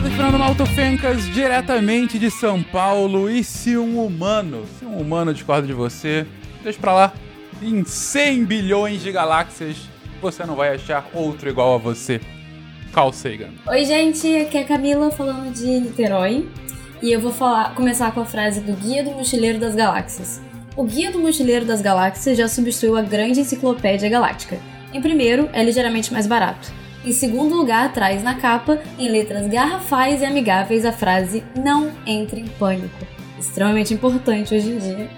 sou o Fernando Malto Fencas, diretamente de São Paulo. E se um humano, se um humano discorda de você, deixa pra lá. Em 100 bilhões de galáxias, você não vai achar outro igual a você. Carl Sagan. Oi, gente, aqui é a Camila falando de Niterói. E eu vou falar, começar com a frase do Guia do Mochileiro das Galáxias. O Guia do Mochileiro das Galáxias já substituiu a grande enciclopédia galáctica. Em primeiro, é ligeiramente mais barato. Em segundo lugar, traz na capa, em letras garrafais e amigáveis, a frase Não entre em pânico. Extremamente importante hoje em dia.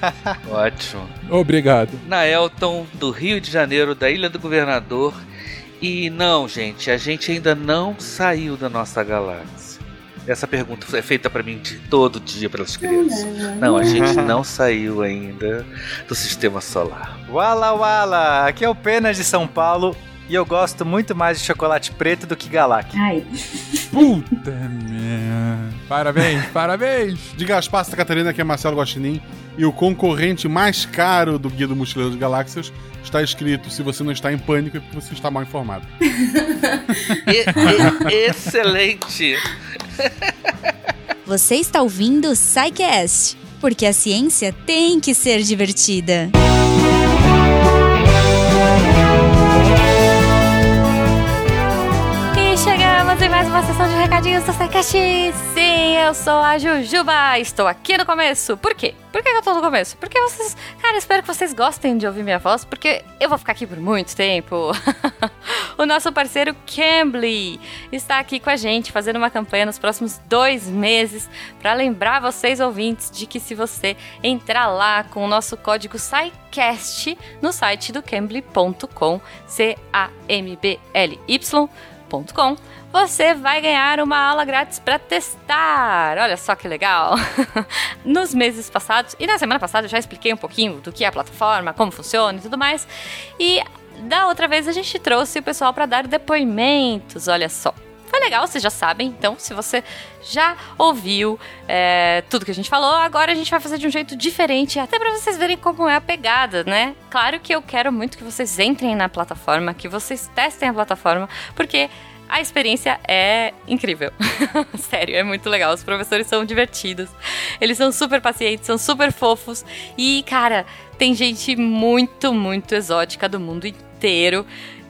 Ótimo. Obrigado. Na Elton, do Rio de Janeiro, da Ilha do Governador. E não, gente, a gente ainda não saiu da nossa galáxia. Essa pergunta é feita para mim de todo dia pelas crianças. Não, a gente não saiu ainda do sistema solar. Wala Wala! Aqui é o Penas de São Paulo e eu gosto muito mais de chocolate preto do que Galac. Ai. Puta merda. Parabéns, parabéns. De Gaspar Santa Catarina, que é Marcelo Guaxinim. E o concorrente mais caro do Guia do Mochileiro das Galáxias está escrito: se você não está em pânico, é porque você está mal informado. E- e- excelente! Você está ouvindo o SciCast, porque a ciência tem que ser divertida. E em mais uma sessão de recadinhos do SciCast. Sim, eu sou a Jujuba. Estou aqui no começo. Por quê? Por que eu tô no começo? Porque vocês. Cara, espero que vocês gostem de ouvir minha voz, porque eu vou ficar aqui por muito tempo. o nosso parceiro Cambly está aqui com a gente, fazendo uma campanha nos próximos dois meses, para lembrar vocês ouvintes de que se você entrar lá com o nosso código SciCast no site do cambly.com, C-A-M-B-L-Y com, você vai ganhar uma aula grátis para testar. Olha só que legal. Nos meses passados e na semana passada eu já expliquei um pouquinho do que é a plataforma, como funciona e tudo mais. E da outra vez a gente trouxe o pessoal para dar depoimentos, olha só. Foi legal, vocês já sabem. Então, se você já ouviu é, tudo que a gente falou, agora a gente vai fazer de um jeito diferente, até para vocês verem como é a pegada, né? Claro que eu quero muito que vocês entrem na plataforma, que vocês testem a plataforma, porque a experiência é incrível. Sério, é muito legal. Os professores são divertidos. Eles são super pacientes, são super fofos. E, cara, tem gente muito, muito exótica do mundo inteiro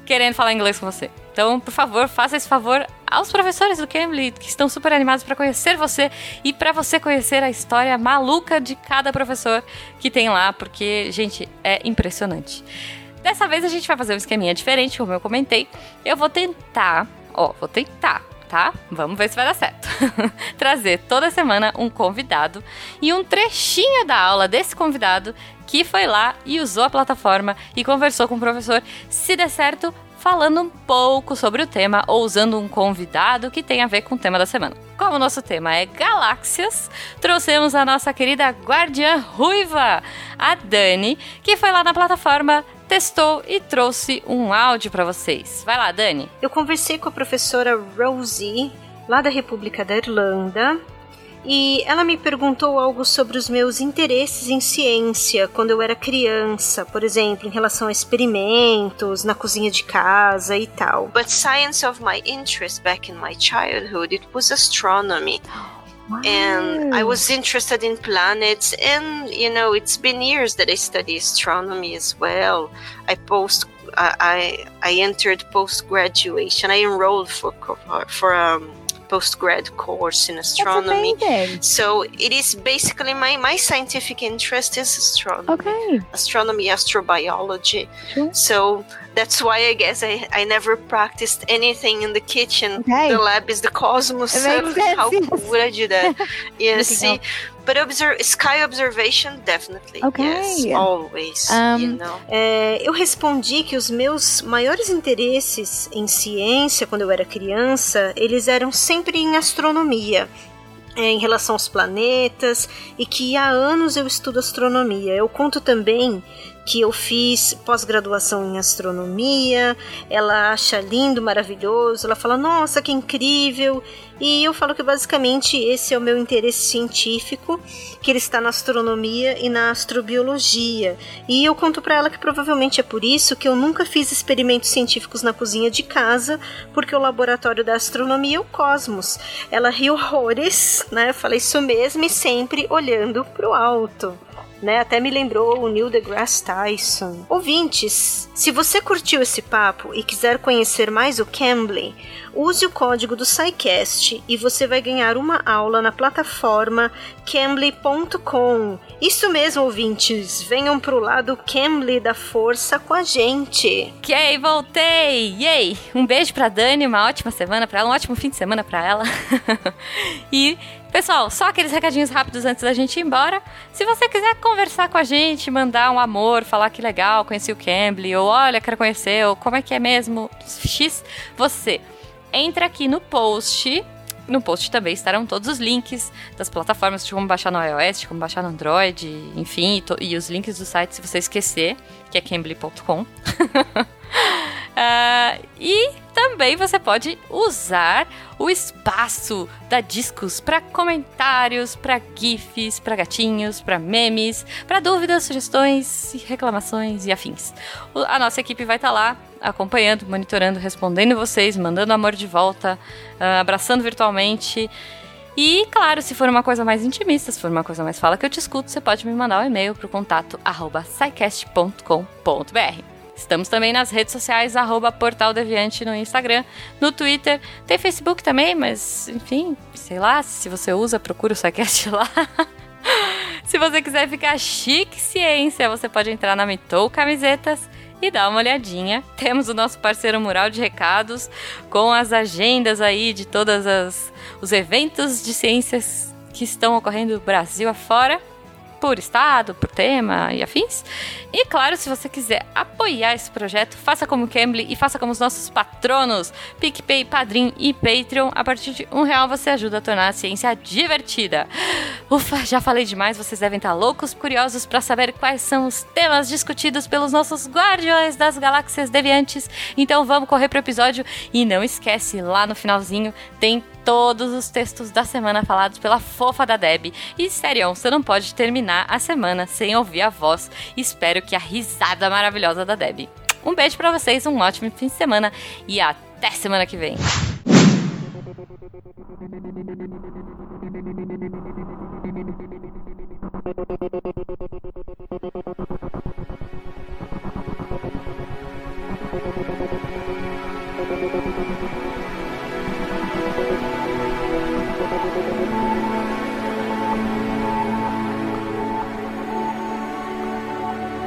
querendo falar inglês com você. Então, por favor, faça esse favor aos professores do Cambly, que estão super animados para conhecer você e para você conhecer a história maluca de cada professor que tem lá, porque, gente, é impressionante. Dessa vez a gente vai fazer um esqueminha diferente, como eu comentei. Eu vou tentar, ó, vou tentar, tá? Vamos ver se vai dar certo. Trazer toda semana um convidado e um trechinho da aula desse convidado que foi lá e usou a plataforma e conversou com o professor. Se der certo, falando um pouco sobre o tema ou usando um convidado que tem a ver com o tema da semana. Como o nosso tema é galáxias, trouxemos a nossa querida guardiã ruiva, a Dani, que foi lá na plataforma, testou e trouxe um áudio para vocês. Vai lá, Dani. Eu conversei com a professora Rosie, lá da República da Irlanda, e ela me perguntou algo sobre os meus interesses em ciência quando eu era criança, por exemplo, em relação a experimentos na cozinha de casa e tal. But science of my interest back in my childhood, it was astronomy. And I was interested in planets, and you know, it's been years that I study astronomy as well. I post, I I, I entered post graduation. I enrolled for for um, postgrad course in astronomy. So it is basically my my scientific interest is astronomy, Okay. astronomy, astrobiology. Sure. So that's why I guess I, I never practiced anything in the kitchen. Okay. The lab is the cosmos. It So makes sense, how yes. would I do that? yeah, see. But observe sky observation definitely. Okay. Yes, always. Um, you know. É, eu respondi que os meus maiores interesses em ciência quando eu era criança, eles eram sempre em astronomia. é, em relação aos planetas e que há anos eu estudo astronomia. Eu conto também que eu fiz pós-graduação em astronomia. Ela acha lindo, maravilhoso. Ela fala: "Nossa, que incrível!" E eu falo que basicamente esse é o meu interesse científico, que ele está na astronomia e na astrobiologia. E eu conto para ela que provavelmente é por isso que eu nunca fiz experimentos científicos na cozinha de casa, porque o laboratório da astronomia é o cosmos. Ela riu horrores, né? Falei isso mesmo e sempre olhando para o alto né? Até me lembrou o Neil deGrasse Tyson. Ouvintes, se você curtiu esse papo e quiser conhecer mais o Cambly, use o código do SciCast e você vai ganhar uma aula na plataforma cambly.com. Isso mesmo, ouvintes, venham pro lado Cambly da força com a gente. Ok, voltei! Yay! Um beijo pra Dani, uma ótima semana pra ela, um ótimo fim de semana pra ela. e Pessoal, só aqueles recadinhos rápidos antes da gente ir embora. Se você quiser conversar com a gente, mandar um amor, falar que legal, conheci o Cambly, ou olha, quero conhecer, ou como é que é mesmo, X, você entra aqui no post. No post também estarão todos os links das plataformas de como baixar no iOS, de como baixar no Android, enfim, e, e os links do site se você esquecer, que é cambly.com. Uh, e também você pode usar o espaço da Discos para comentários, para GIFs, para gatinhos, para memes, para dúvidas, sugestões, reclamações e afins. A nossa equipe vai estar tá lá acompanhando, monitorando, respondendo vocês, mandando amor de volta, uh, abraçando virtualmente. E, claro, se for uma coisa mais intimista, se for uma coisa mais fala que eu te escuto, você pode me mandar um e-mail para o contato arroba Estamos também nas redes sociais, arroba Portal Deviante no Instagram, no Twitter, tem Facebook também, mas enfim, sei lá, se você usa, procura o SciCast lá. se você quiser ficar chique ciência, você pode entrar na Mitou Camisetas e dar uma olhadinha. Temos o nosso parceiro mural de recados com as agendas aí de todos os eventos de ciências que estão ocorrendo Brasil afora por estado, por tema e afins. E claro, se você quiser apoiar esse projeto, faça como Cambly e faça como os nossos patronos, PicPay, Padrim e Patreon. A partir de um real você ajuda a tornar a ciência divertida. Ufa, já falei demais, vocês devem estar loucos, curiosos para saber quais são os temas discutidos pelos nossos guardiões das galáxias deviantes. Então vamos correr pro episódio e não esquece, lá no finalzinho tem todos os textos da semana falados pela fofa da Deb. E sério, você não pode terminar a semana sem ouvir a voz. Espero que a risada maravilhosa da Deb. Um beijo para vocês, um ótimo fim de semana e até semana que vem.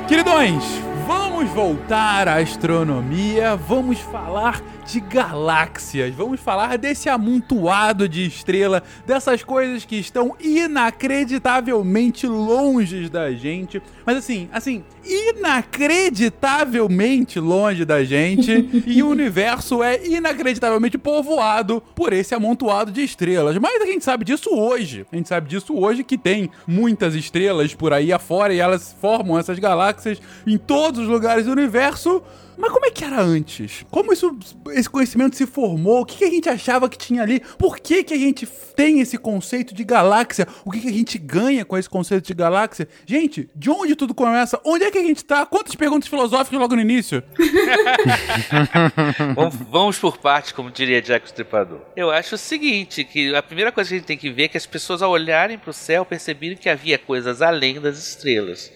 Queridões, vamos voltar à astronomia, vamos falar de galáxias. Vamos falar desse amontoado de estrela, dessas coisas que estão inacreditavelmente longe da gente. Mas assim, assim, inacreditavelmente longe da gente. e o universo é inacreditavelmente povoado por esse amontoado de estrelas. Mas a gente sabe disso hoje. A gente sabe disso hoje que tem muitas estrelas por aí afora e elas formam essas galáxias em todos os lugares do universo. Mas como é que era antes? Como isso, esse conhecimento se formou? O que, que a gente achava que tinha ali? Por que, que a gente tem esse conceito de galáxia? O que, que a gente ganha com esse conceito de galáxia? Gente, de onde tudo começa? Onde é que a gente tá? Quantas perguntas filosóficas logo no início? vamos, vamos por parte, como diria Jack Stripador. Eu acho o seguinte, que a primeira coisa que a gente tem que ver é que as pessoas ao olharem para o céu perceberam que havia coisas além das estrelas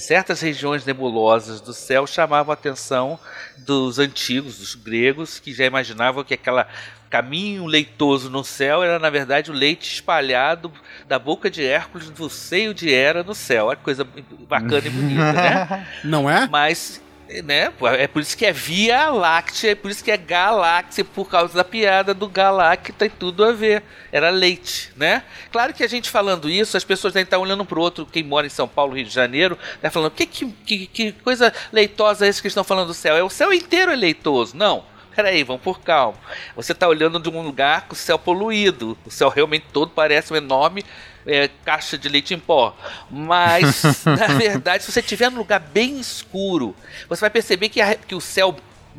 certas regiões nebulosas do céu chamavam a atenção dos antigos, dos gregos, que já imaginavam que aquele caminho leitoso no céu era na verdade o leite espalhado da boca de Hércules do seio de Hera no céu. Olha que coisa bacana e bonita, né? Não é? Mas né? É por isso que é Via Láctea, é por isso que é Galáxia, por causa da piada do Galacta tem tudo a ver. Era leite, né? Claro que a gente falando isso, as pessoas devem estar olhando para o outro, quem mora em São Paulo, Rio de Janeiro, né? falando, que, que, que coisa leitosa é essa que estão falando do céu? É o céu inteiro é leitoso. Não. Peraí, vamos por calma. Você está olhando de um lugar com o céu poluído. O céu realmente todo parece um enorme é, caixa de leite em pó. Mas, na verdade, se você estiver num lugar bem escuro, você vai perceber que, a, que o céu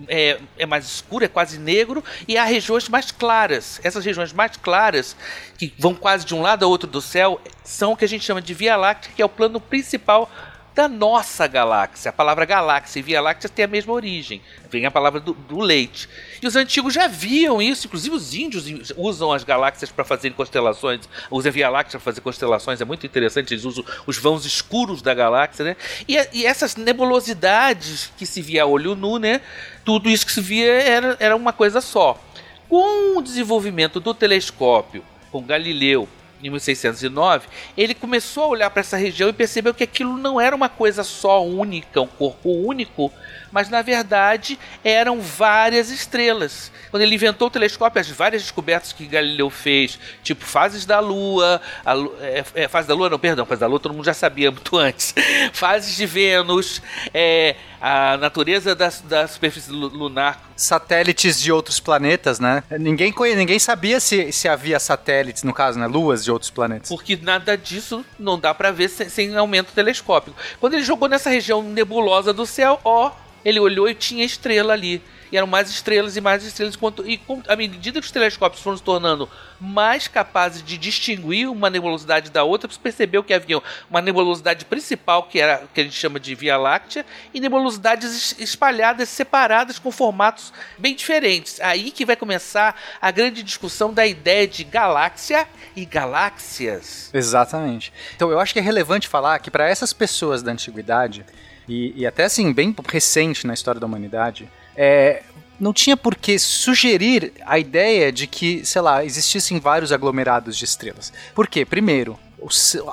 é, é, mais escuro, é quase negro, e há regiões mais claras. Essas regiões mais claras, que vão quase de um lado ao outro do céu, são o que a gente chama de Via Láctea, que é o plano principal da nossa galáxia. A palavra galáxia e Via Láctea tem a mesma origem. Vem a palavra do, do leite. E os antigos já viam isso, inclusive os índios usam as galáxias para fazer constelações, usam a Via Láctea para fazer constelações, é muito interessante, eles usam os vãos escuros da galáxia, né? E, e essas nebulosidades que se via a olho nu, né? Tudo isso que se via era, era uma coisa só. Com o desenvolvimento do telescópio, com Galileu, em 1609, ele começou a olhar para essa região e percebeu que aquilo não era uma coisa só única, um corpo único, mas na verdade eram várias estrelas. Quando ele inventou o telescópio, as várias descobertas que Galileu fez, tipo fases da Lua, a, é, é, fase da Lua, não, perdão, fase da Lua todo mundo já sabia muito antes, fases de Vênus, é, a natureza da, da superfície lunar. Satélites de outros planetas, né? Ninguém, ninguém sabia se, se havia satélites, no caso, né? Luas de outros planetas. Porque nada disso não dá para ver sem, sem aumento telescópico. Quando ele jogou nessa região nebulosa do céu, ó, ele olhou e tinha estrela ali. E eram mais estrelas e mais estrelas. E com, à medida que os telescópios foram se tornando mais capazes de distinguir uma nebulosidade da outra, você percebeu que havia uma nebulosidade principal, que era que a gente chama de Via Láctea, e nebulosidades espalhadas, separadas, com formatos bem diferentes. Aí que vai começar a grande discussão da ideia de galáxia e galáxias. Exatamente. Então eu acho que é relevante falar que para essas pessoas da antiguidade e, e até assim, bem recente na história da humanidade, é, não tinha por que sugerir a ideia de que, sei lá, existissem vários aglomerados de estrelas. Por quê? Primeiro,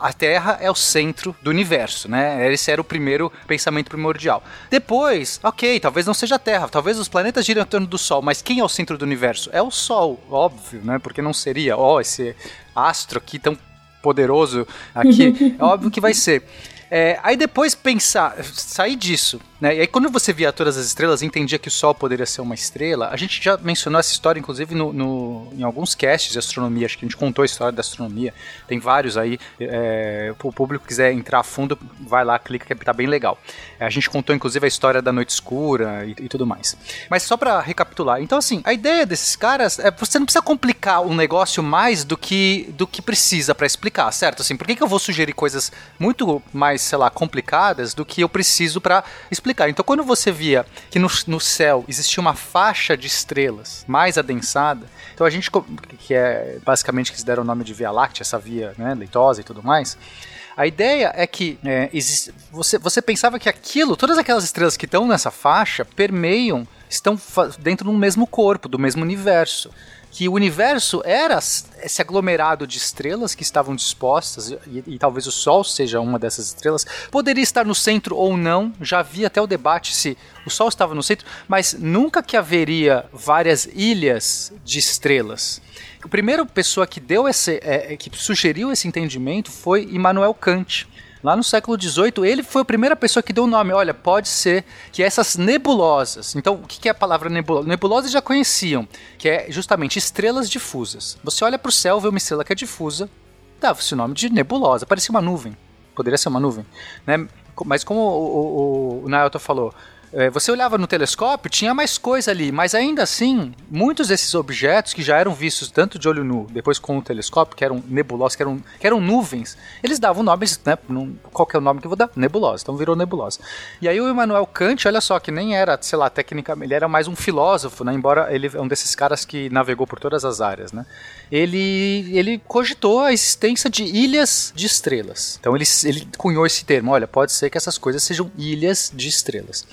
a Terra é o centro do universo, né? Esse era o primeiro pensamento primordial. Depois, ok, talvez não seja a Terra, talvez os planetas giram em torno do Sol, mas quem é o centro do universo? É o Sol, óbvio, né? Porque não seria, ó, oh, esse astro aqui tão poderoso aqui, é óbvio que vai ser. É, aí depois pensar, sair disso, né? E aí quando você via todas as estrelas entendia que o Sol poderia ser uma estrela, a gente já mencionou essa história, inclusive, no, no em alguns casts de astronomia, acho que a gente contou a história da astronomia, tem vários aí, é, o público quiser entrar a fundo, vai lá, clica que tá bem legal. É, a gente contou, inclusive, a história da noite escura e, e tudo mais. Mas só para recapitular, então assim, a ideia desses caras é você não precisa complicar um negócio mais do que, do que precisa para explicar, certo? Assim, por que, que eu vou sugerir coisas muito mais mais, sei lá, complicadas do que eu preciso para explicar. Então, quando você via que no, no céu existia uma faixa de estrelas mais adensada, então a gente, que é basicamente que eles deram o nome de Via Láctea, essa via né, leitosa e tudo mais, a ideia é que é, existe, você, você pensava que aquilo, todas aquelas estrelas que estão nessa faixa, permeiam, estão dentro do mesmo corpo, do mesmo universo que o universo era esse aglomerado de estrelas que estavam dispostas, e, e, talvez o Sol seja uma dessas estrelas, poderia estar no centro ou não, já havia até o debate se o Sol estava no centro, mas nunca que haveria várias ilhas de estrelas. A primeira pessoa que deu esse, é, que sugeriu esse entendimento foi Immanuel Kant. Lá no século XVIII, ele foi a primeira pessoa que deu o nome. Olha, pode ser que essas nebulosas. Então, o que é a palavra nebulosa? Nebulosas já conheciam, que é justamente estrelas difusas. Você olha para o céu, vê uma estrela que é difusa, dava-se o nome de nebulosa. Parecia uma nuvem. Poderia ser uma nuvem. Né? Mas como o, o, o Nailton falou, você olhava no telescópio, tinha mais coisa ali, mas ainda assim, muitos desses objetos que já eram vistos tanto de olho nu, depois com o telescópio, que eram nebulosas, que eram, que eram nuvens, eles davam nomes, né? qual que é o nome que eu vou dar? Nebulosa, então virou nebulosa. E aí o Immanuel Kant, olha só, que nem era, sei lá, tecnicamente, ele era mais um filósofo, né? Embora ele é um desses caras que navegou por todas as áreas, né? Ele, ele cogitou a existência de ilhas de estrelas. Então ele, ele cunhou esse termo, olha, pode ser que essas coisas sejam ilhas de estrelas.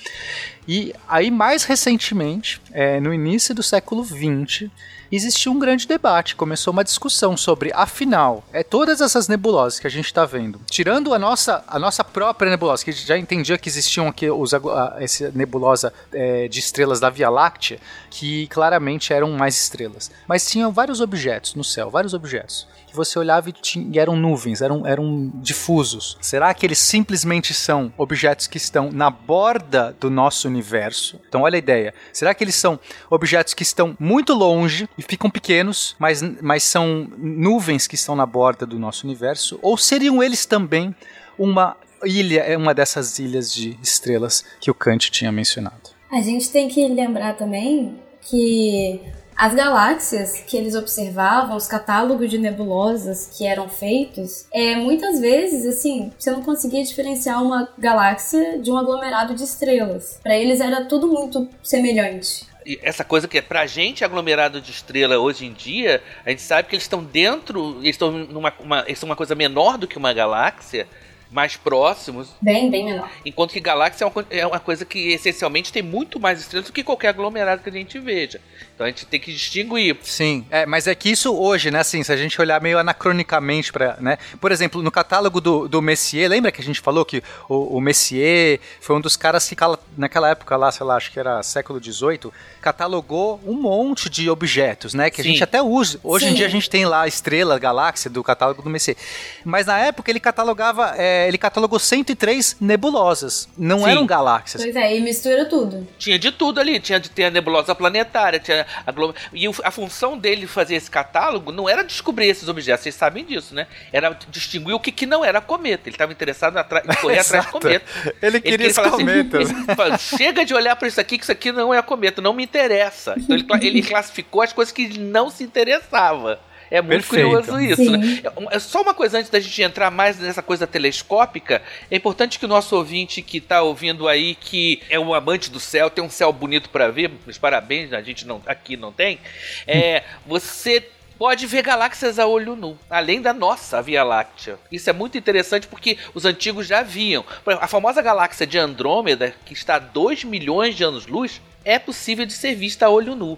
E aí, mais recentemente, é, no início do século XX, existiu um grande debate, começou uma discussão sobre, afinal, é todas essas nebulosas que a gente está vendo, tirando a nossa, a nossa própria nebulosa, que já entendia que existiam aqui os, a, essa nebulosa é, de estrelas da Via Láctea, que claramente eram mais estrelas, mas tinham vários objetos no céu, vários objetos você olhava e, tinha, e eram nuvens, eram, eram difusos. Será que eles simplesmente são objetos que estão na borda do nosso universo. Então, olha a ideia. Será que eles são objetos que estão muito longe e ficam pequenos, mas, mas são nuvens que estão na borda do nosso universo? Ou seriam eles também uma ilha, é uma dessas ilhas de estrelas que o Kant tinha mencionado? A gente tem que lembrar também que as galáxias que eles observavam, os catálogos de nebulosas que eram feitos, é, muitas vezes, assim, você não conseguia diferenciar uma galáxia de um aglomerado de estrelas. Para eles era tudo muito semelhante. Essa coisa que é pra gente aglomerado de estrela hoje em dia, a gente sabe que eles estão dentro, eles estão numa uma, eles são uma coisa menor do que uma galáxia, mais próximos. Bem, bem menor. Enquanto que galáxia é uma, é uma coisa que essencialmente tem muito mais estrelas do que qualquer aglomerado que a gente veja. Então a gente tem que distinguir. Sim, é, mas é que isso hoje, né, assim, se a gente olhar meio anacronicamente para, né, por exemplo, no catálogo do, do Messier, lembra que a gente falou que o, o Messier foi um dos caras que naquela época lá, sei lá, acho que era século XVIII, catalogou um monte de objetos, né, que a Sim. gente até usa. Hoje em Sim. dia a gente tem lá a estrela, a galáxia do catálogo do Messier. Mas na época ele catalogava, é, ele catalogou 103 nebulosas, não Sim. eram galáxias. Pois é, e mistura tudo. Tinha de tudo ali, tinha de ter a nebulosa planetária, tinha a glo- E a função dele fazer esse catálogo não era descobrir esses objetos, vocês sabem disso, né? Era distinguir o que, que não era cometa. Ele estava interessado atra- em correr atrás de cometa. Ele queria falar assim, cometas. ele fala, Chega de olhar para isso aqui, que isso aqui não é cometa, não me interessa. Então ele, ele classificou as coisas que ele não se interessava. É muito Perfeito. curioso isso, Sim. né? É É só uma coisa antes da gente entrar mais nessa coisa telescópica. É importante que o nosso ouvinte que está ouvindo aí, que é um amante do céu, tem um céu bonito para ver, mas parabéns, a gente não, aqui não tem. É, você pode ver galáxias a olho nu, além da nossa Via Láctea. Isso é muito interessante porque os antigos já viam. Por exemplo, A famosa galáxia de Andrômeda, que está a 2 milhões de anos-luz, é possível de ser vista a olho nu.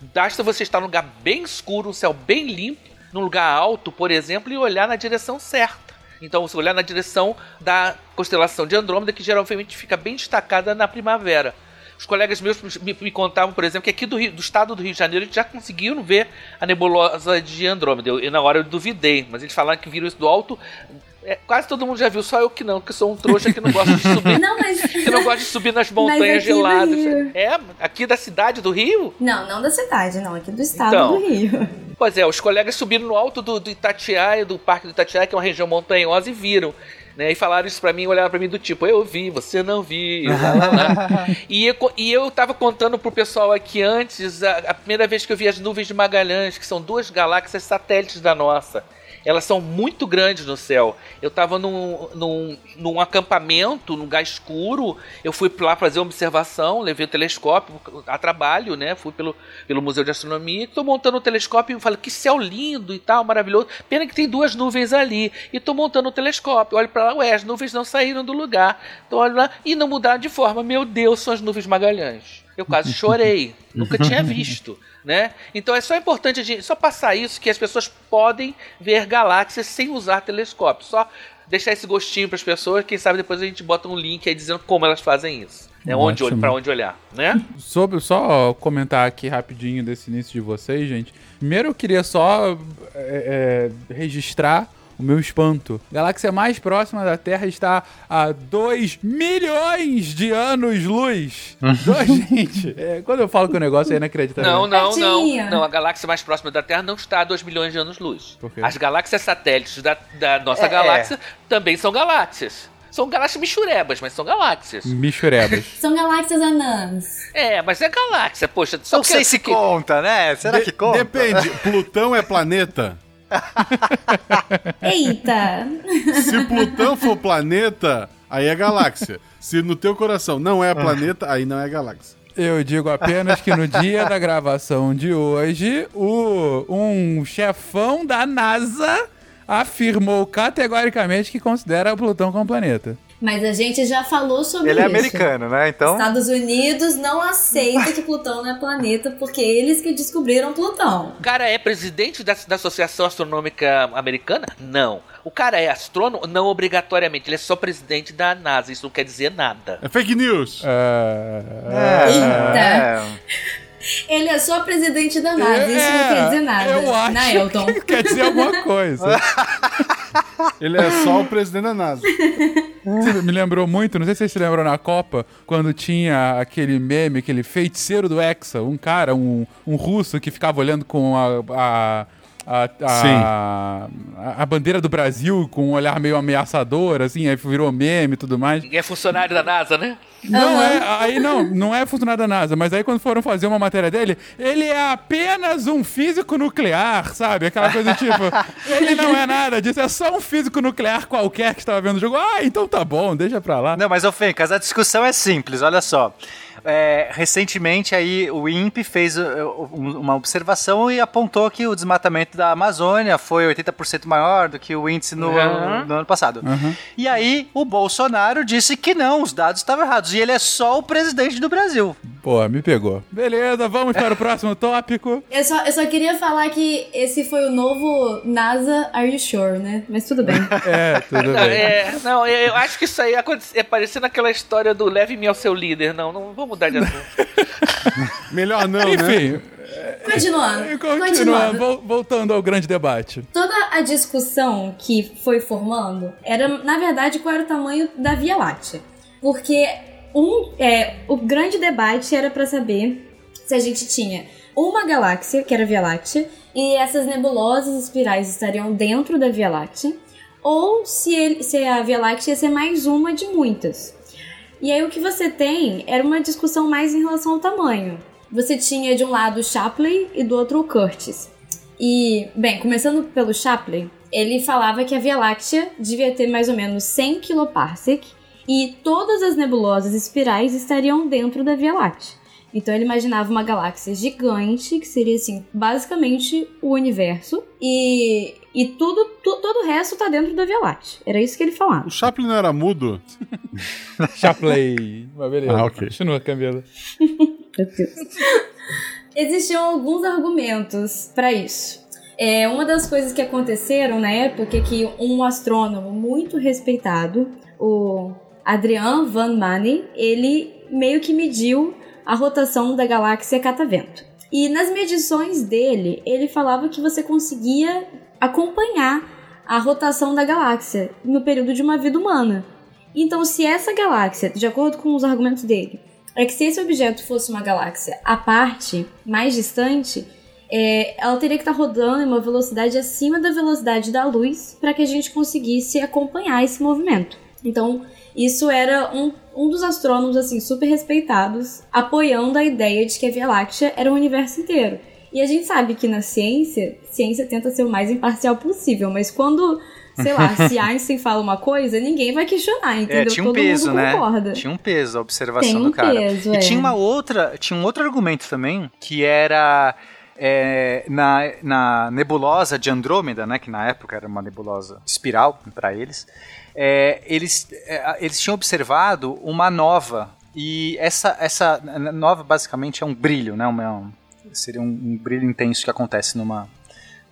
Basta você estar num lugar bem escuro, um céu bem limpo, num lugar alto, por exemplo, e olhar na direção certa. Então, você olhar na direção da constelação de Andrômeda, que geralmente fica bem destacada na primavera. Os colegas meus me, contavam, por exemplo, que aqui do, Rio- do estado do Rio de Janeiro eles já conseguiram ver a nebulosa de Andrômeda. Eu, na hora eu duvidei, mas eles falaram que viram isso do alto. É, quase todo mundo já viu, só eu que não, que sou um trouxa que não gosta de subir. Não, mas. que não gosta de subir nas montanhas geladas. Rio. É, aqui da cidade do Rio? Não, não da cidade, não, aqui do estado Então. do Rio. Pois é, os colegas subiram no alto do, do Itatiaia, do Parque do Itatiaia, que é uma região montanhosa, e viram. Né, e falaram isso pra mim, olharam pra mim do tipo, eu vi, você não viu. e, eu, e eu tava contando pro pessoal aqui antes, a, a primeira vez que eu vi as nuvens de Magalhães, que são duas galáxias satélites da nossa. Elas são muito grandes no céu. Eu tava num, num, num acampamento, num lugar escuro. Eu fui lá fazer uma observação, levei o telescópio a trabalho, né? Fui pelo, pelo Museu de Astronomia. Tô montando o telescópio e falo, que céu lindo e tal, maravilhoso. Pena que tem duas nuvens ali. E tô montando o telescópio. Olho para lá, ué, as nuvens não saíram do lugar. Então olho lá e não mudaram de forma. Meu Deus, são as nuvens Magalhães. Eu quase chorei. Nunca tinha visto. Né? Então é só importante a gente só passar isso que as pessoas podem ver galáxias sem usar telescópio. Só deixar esse gostinho para as pessoas. Quem sabe depois a gente bota um link aí dizendo como elas fazem isso. Né? Onde, para onde olhar, né? Sobre, só comentar aqui rapidinho desse início de vocês, gente. Primeiro eu queria só é, é, registrar o meu espanto. A galáxia mais próxima da Terra está a 2 milhões de anos-luz. Dois, gente. é, quando eu falo que o negócio é inacreditável. Não, não, não. Não, a galáxia mais próxima da Terra não está a 2 milhões de anos-luz. As galáxias satélites da, da nossa É. galáxia também são galáxias. São galáxias michurebas, mas são galáxias. Michurebas. São galáxias anãs. É, mas é galáxia, poxa. Só Não sei se porque- conta, né? Será De- que conta? Depende. Plutão é planeta? Eita! Se Plutão for planeta, aí é galáxia. Se no teu coração não é planeta, aí não é galáxia. Eu digo apenas que no dia da gravação de hoje, o, um chefão da NASA afirmou categoricamente que considera o Plutão como planeta. Mas a gente já falou sobre Ele é isso. americano, né? Então. Estados Unidos não aceita que Plutão não é planeta porque eles que descobriram Plutão. O cara é presidente da, da Associação Astronômica Americana? Não. O cara é astrônomo? Não obrigatoriamente. Ele é só presidente da NASA. Isso não quer dizer nada. É fake news. É, É, Eita. é. Ele é só presidente da NASA, isso não quer dizer nada. É, Eu acho né, Elton? que quer dizer alguma coisa. Ele é só o presidente da NASA. Você me lembrou muito, não sei se vocês se lembram na Copa, quando tinha aquele meme, aquele feiticeiro do Hexa, um cara, um, um russo que ficava olhando com a. a a, a, a, a bandeira do Brasil com um olhar meio ameaçador, assim, aí virou meme e tudo mais. É funcionário da NASA, né? Não é, aí não, não é funcionário da NASA, mas aí quando foram fazer uma matéria dele, ele é apenas um físico nuclear, sabe? Aquela coisa tipo, ele não é nada disso, é só um físico nuclear qualquer que estava vendo o jogo. Ah, então tá bom, deixa pra lá. Não, mas, ô Fencas, a discussão é simples, olha só. É, recentemente aí o INPE fez um- uma observação e apontou que o desmatamento da Amazônia foi 80% maior do que o índice no, Uhum. no ano passado. E aí o Bolsonaro disse que não, os dados estavam errados. E ele é só o presidente do Brasil. Pô, me pegou. Beleza, vamos para o próximo tópico. Eu só, eu só queria falar que esse foi o novo NASA Are You Sure, né? Mas tudo bem. É, tudo Não, bem. é, não, é, eu acho que isso aí aconte- é parecendo aquela história do leve-me ao seu líder. Não, não vou mudar de assunto. Melhor não, né? Enfim, Continuando. continuando, Continuando. vol- voltando ao grande debate. Toda a discussão que foi formando era, na verdade, qual era o tamanho da Via Láctea. Porque um, é, o grande debate era pra saber se a gente tinha uma galáxia, que era a Via Láctea, e essas nebulosas espirais estariam dentro da Via Láctea, ou se, ele- se a Via Láctea ia ser mais uma de muitas. E aí o que você tem era uma discussão mais em relação ao tamanho. Você tinha de um lado o Shapley e do outro o Curtis. E, bem, começando pelo Shapley, ele falava que a Via Láctea devia ter mais ou menos 100 kiloparsec e todas as nebulosas espirais estariam dentro da Via Láctea. Então ele imaginava uma galáxia gigante, que seria assim, basicamente o universo, e, e tudo, tu- todo o resto tá dentro da Via Láctea. Era isso que ele falava. O Chaplin não era mudo? Chaplay. Mas beleza. Ah, ok. Continua, Camila. Meu Deus. Existiam alguns argumentos para isso. É, uma das coisas que aconteceram na época é que um astrônomo muito respeitado, o Adrian Van Manen, ele meio que mediu a rotação da galáxia Catavento. E nas medições dele, ele falava que você conseguia acompanhar a rotação da galáxia no período de uma vida humana. Então, se essa galáxia, de acordo com os argumentos dele, é que se esse objeto fosse uma galáxia à parte, mais distante, é, ela teria que estar rodando em uma velocidade acima da velocidade da luz para que a gente conseguisse acompanhar esse movimento. Então, isso era um, um dos astrônomos assim super respeitados, apoiando a ideia de que a Via Láctea era o universo inteiro. E a gente sabe que na ciência, ciência tenta ser o mais imparcial possível, mas quando, sei lá, se Einstein fala uma coisa, ninguém vai questionar, entendeu? É, tinha um Todo peso, mundo né? concorda. Tinha um peso a observação Tem um do cara. peso, e é. tinha uma outra, tinha um outro argumento também, que era é, na, na nebulosa de Andrômeda, né, que na época era uma nebulosa espiral para eles, é, eles, é, eles tinham observado uma nova e essa, essa nova basicamente é um brilho, né, uma, um- seria um, um brilho intenso que acontece numa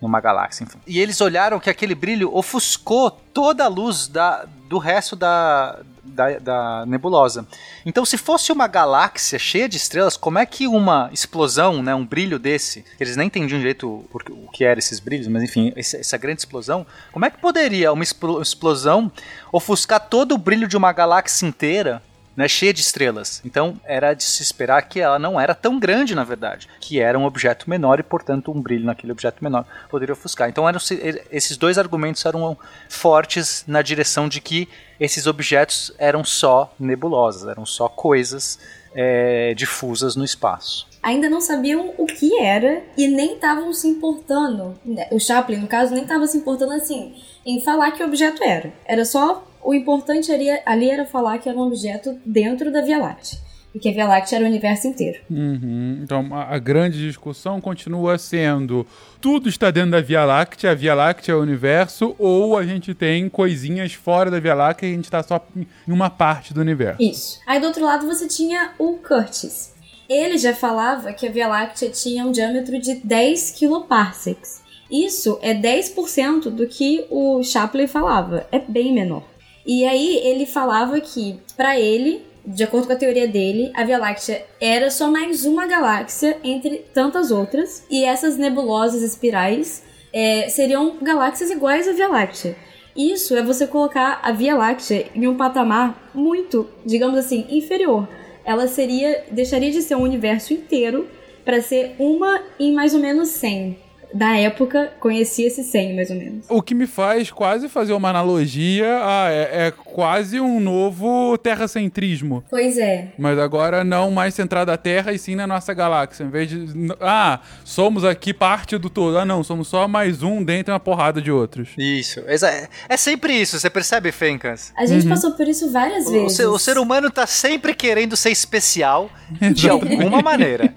numa galáxia, enfim. E eles olharam que aquele brilho ofuscou toda a luz da, do resto da, da, da nebulosa. Então, se fosse uma galáxia cheia de estrelas, como é que uma explosão, né, um brilho desse, eles nem entendiam direito o, que eram esses brilhos, mas enfim, essa grande explosão, como é que poderia uma explo- explosão ofuscar todo o brilho de uma galáxia inteira? Né, cheia de estrelas. Então era de se esperar que ela não era tão grande, na verdade, que era um objeto menor e, portanto, um brilho naquele objeto menor poderia ofuscar. Então eram, se- esses dois argumentos eram fortes na direção de que esses objetos eram só nebulosas, eram só coisas é, difusas no espaço. ainda não sabiam o que era e nem estavam se importando. né, O Chaplin, no caso, nem estava se importando assim em falar que objeto era. Era só o importante ali, ali era falar que era um objeto dentro da Via Láctea. E que a Via Láctea era o universo inteiro. Uhum. Então, a, grande discussão continua sendo: tudo está dentro da Via Láctea, a Via Láctea é o universo, ou a gente tem coisinhas fora da Via Láctea e a gente está só em uma parte do universo. Isso. Aí do outro lado você tinha o Curtis. Ele já falava que a Via Láctea tinha um diâmetro de 10 kiloparsecs. Isso é 10% do que o Shapley falava. É bem menor. E aí ele falava que, para ele, de acordo com a teoria dele, a Via Láctea era só mais uma galáxia entre tantas outras, e essas nebulosas espirais é, seriam galáxias iguais à Via Láctea. Isso é você colocar a Via Láctea em um patamar muito, digamos assim, inferior. Ela seria, deixaria de ser um universo inteiro para ser uma em mais ou menos 100 da época conhecia esse 100, mais ou menos. O que me faz quase fazer uma analogia a é, é quase um novo terracentrismo. Pois é. Mas agora não mais centrado na Terra e sim na nossa galáxia. Em vez de. Ah, somos aqui parte do todo. Ah, não, somos só mais um dentro de uma porrada de outros. Isso. É, é sempre isso, você percebe, Fencas? A gente uhum. passou por isso várias vezes. O ser, o ser, humano tá sempre querendo ser especial de alguma maneira.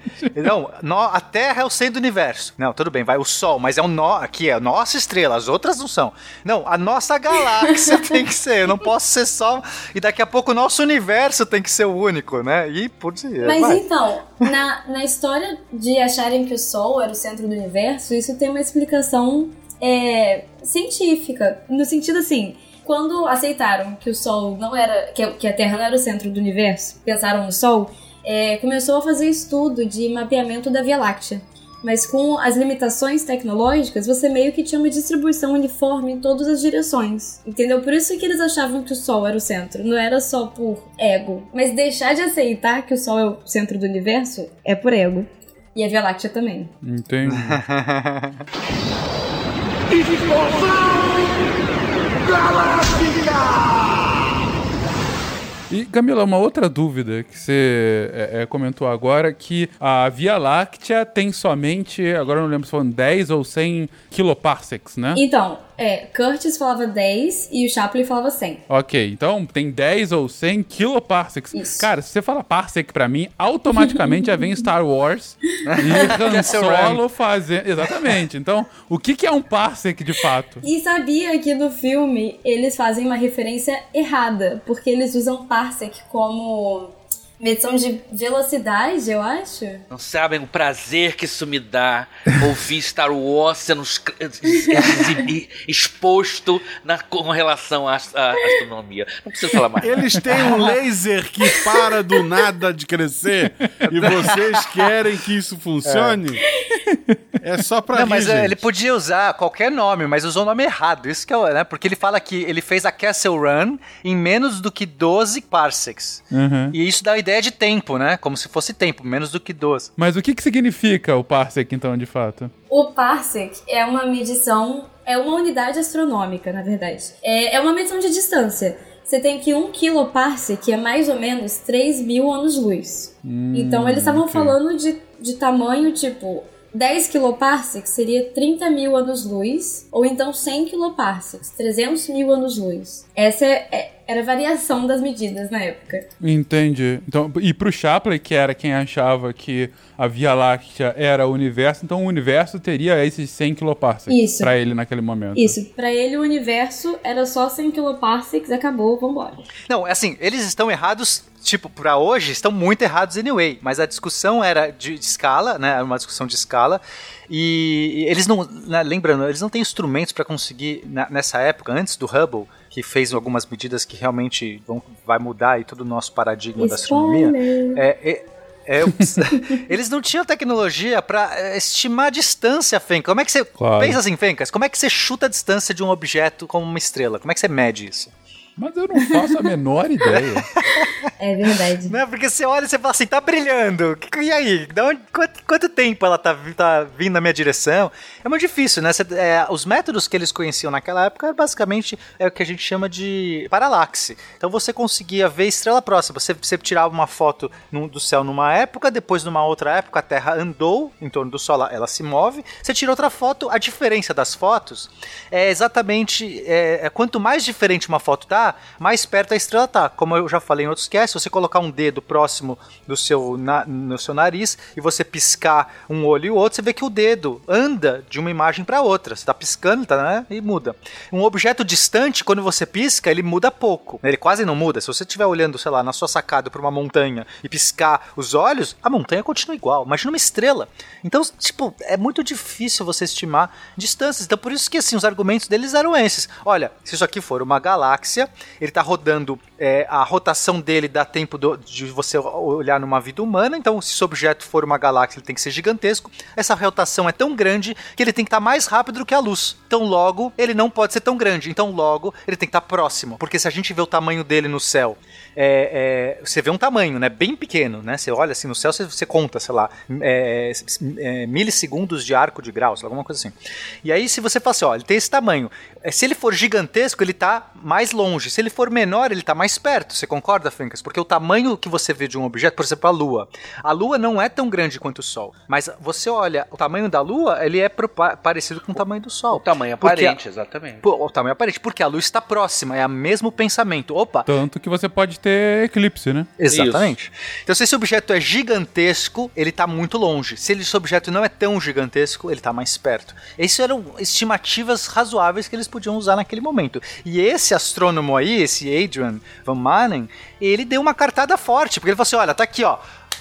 Não, a Terra é o centro do universo. Não, tudo bem, vai o Sol, mas é o nó, aqui é a nossa estrela, as outras não são. Não, a nossa galáxia tem que ser, eu não posso ser só. E daqui a pouco o nosso universo tem que ser o único, né? E por dizer. Mas vai. então, na, na história de acharem que o Sol era o centro do universo, isso tem uma explicação é, científica. No sentido assim. Quando aceitaram que o Sol não era. que a, que a Terra não era o centro do universo, pensaram no Sol, é, começou a fazer estudo de mapeamento da Via Láctea mas com as limitações tecnológicas, você meio que tinha uma distribuição uniforme em todas as direções. Entendeu? Por isso que eles achavam que o Sol era o centro. Não era só por ego. Mas deixar de aceitar que o Sol é o centro do universo é por ego. E a Via Láctea também. Entendi. Explosão Galáctica! E, Camila, uma outra dúvida que você é, é, comentou agora, que a Via Láctea tem somente, agora não lembro se foram 10 ou 100 kiloparsecs, né? Então, é, Curtis falava 10 e o Chaplin falava 100. Ok, então tem 10 ou 100 kiloparsecs. Isso. Cara, se você fala parsec pra mim, automaticamente já vem Star Wars e Han Solo fazendo... Exatamente. Então, o que, que é um parsec de fato? E sabia que no filme eles fazem uma referência errada, porque eles usam parsec como Medição de velocidade, eu acho. Não sabem o prazer que isso me dá ouvir Star Wars sendo exposto na, com relação à, à astronomia. Não preciso falar mais. Eles têm um laser que para do nada de crescer e vocês querem que isso funcione? É, é só pra Não, rir, mas gente. ele podia usar qualquer nome, mas usou o nome errado. Isso que é, né? Porque ele fala que ele fez a Castle Run em menos do que 12 parsecs. Uhum. E isso dá a ideia de tempo, né? Como se fosse tempo, menos do que 12. Mas o que, que significa o parsec, então, de fato? O parsec é uma medição, é uma unidade astronômica, na verdade. É, é uma medição de distância. Você tem que um kiloparsec é mais ou menos 3 mil anos-luz. Hum, então eles estavam ok. falando de, de tamanho tipo 10 kiloparsecs seria 30 mil anos-luz, ou então 100 kiloparsecs, 300 mil anos-luz. Essa é, é- era a variação das medidas na época. Entendi. Então, e pro Chaplin, que era quem achava que a Via Láctea era o universo, então o universo teria esses 100 kiloparsecs Isso. pra ele naquele momento. Isso, pra ele o universo era só 100 kiloparsecs, acabou, vambora. Não, é assim, eles estão errados, tipo, pra hoje, estão muito errados anyway. Mas a discussão era de, de escala, né? Era uma discussão de escala. E, e eles não, né, lembrando, eles não têm instrumentos para conseguir, na- nessa época, antes do Hubble, que fez algumas medidas que realmente vão, vai mudar aí todo o nosso paradigma da astronomia. É, é, é, eles não tinham tecnologia para estimar a distância, Fencas. Como é que você. Claro. Pensa assim, Fencas, como é que você chuta a distância de um objeto como uma estrela? Como é que você mede isso? Mas eu não faço a menor ideia. É verdade. Não, porque você olha e você fala assim, tá brilhando. E aí? Da onde- quanto, quanto tempo ela tá, tá vindo na minha direção? É muito difícil, né? Você- é, os métodos que eles conheciam naquela época era basicamente é o que a gente chama de paralaxe. Então você conseguia ver estrela próxima. Você, você tirava uma foto num- do céu numa época, depois numa outra época a Terra andou em torno do Sol, ela- se move. Você tira outra foto, a diferença das fotos é exatamente é, é quanto mais diferente uma foto mais perto a estrela tá. Como eu já falei em outros casts, se você colocar um dedo próximo do seu, na- no seu nariz e você piscar um olho e o outro, você vê que o dedo anda de uma imagem para outra. Você tá piscando, tá, né? E muda. Um objeto distante, quando você pisca, ele muda pouco. Ele quase não muda. Se você estiver olhando, sei lá, na sua sacada para uma montanha e piscar os olhos, a montanha continua igual. Imagina uma estrela. Então, tipo, é muito difícil você estimar distâncias. Então, por isso que assim, os argumentos deles eram esses. Olha, se isso aqui for uma galáxia, ele está rodando, é, a rotação dele dá tempo do- de você olhar numa vida humana, então se esse objeto for uma galáxia, ele tem que ser gigantesco. Essa rotação é tão grande que ele tem que estar mais rápido do que a luz. Então logo, ele não pode ser tão grande. Então logo, ele tem que estar próximo. Porque se a gente vê o tamanho dele no céu, é, é, você vê um tamanho, né? Bem pequeno, né? Você olha assim no céu, você, você conta, sei lá, é, é, milissegundos de arco de graus, alguma coisa assim. E aí, se você fala assim, ó, ele tem esse tamanho. É, Se ele for gigantesco, ele tá mais longe. Se ele for menor, ele tá mais perto. Você concorda, Fencas? Porque o tamanho que você vê de um objeto, por exemplo, a Lua. A Lua não é tão grande quanto o Sol. Mas você olha, o tamanho da Lua, ele é parecido com o tamanho do Sol. O tamanho Porque a- aparente, exatamente. O tamanho aparente, porque a luz está próxima, é o mesmo pensamento. Opa, Tanto que você pode ter eclipse, né? Exatamente. Então, se esse objeto é gigantesco, ele está muito longe. Se esse objeto não é tão gigantesco, ele está mais perto. Essas eram estimativas razoáveis que eles podiam usar naquele momento. E esse astrônomo aí, esse Adrian Van Manen, ele deu uma cartada forte, porque ele falou assim: olha, tá aqui, ó.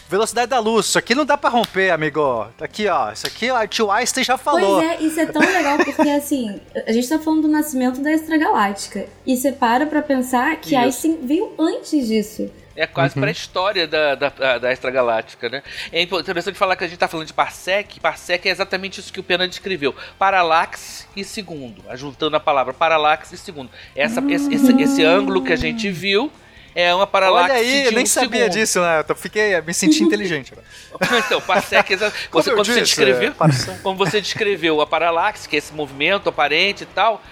Velocidade da luz, isso aqui não dá pra romper, amigo. Tá aqui, ó. Isso aqui o tio Einstein já falou. Pois é, isso é tão legal porque, assim, a gente tá falando do nascimento da extragaláctica. E você para pra pensar que Isso. Einstein veio antes disso. É quase pré-história da, da, da, da extragaláctica, né? É interessante falar que a gente tá falando de parsec. Parsec é exatamente isso que o Pena descreveu. Paralaxe e segundo. Juntando a palavra paralaxe e segundo. Essa, esse, esse, esse ângulo que a gente viu é uma paralaxe Olha aí, de eu nem um sabia segundo. disso, né? Eu fiquei, me senti inteligente. agora. Então, parsec, você, quando você disse, descreveu, é, como você descreveu a paralaxe, que é esse movimento aparente e tal,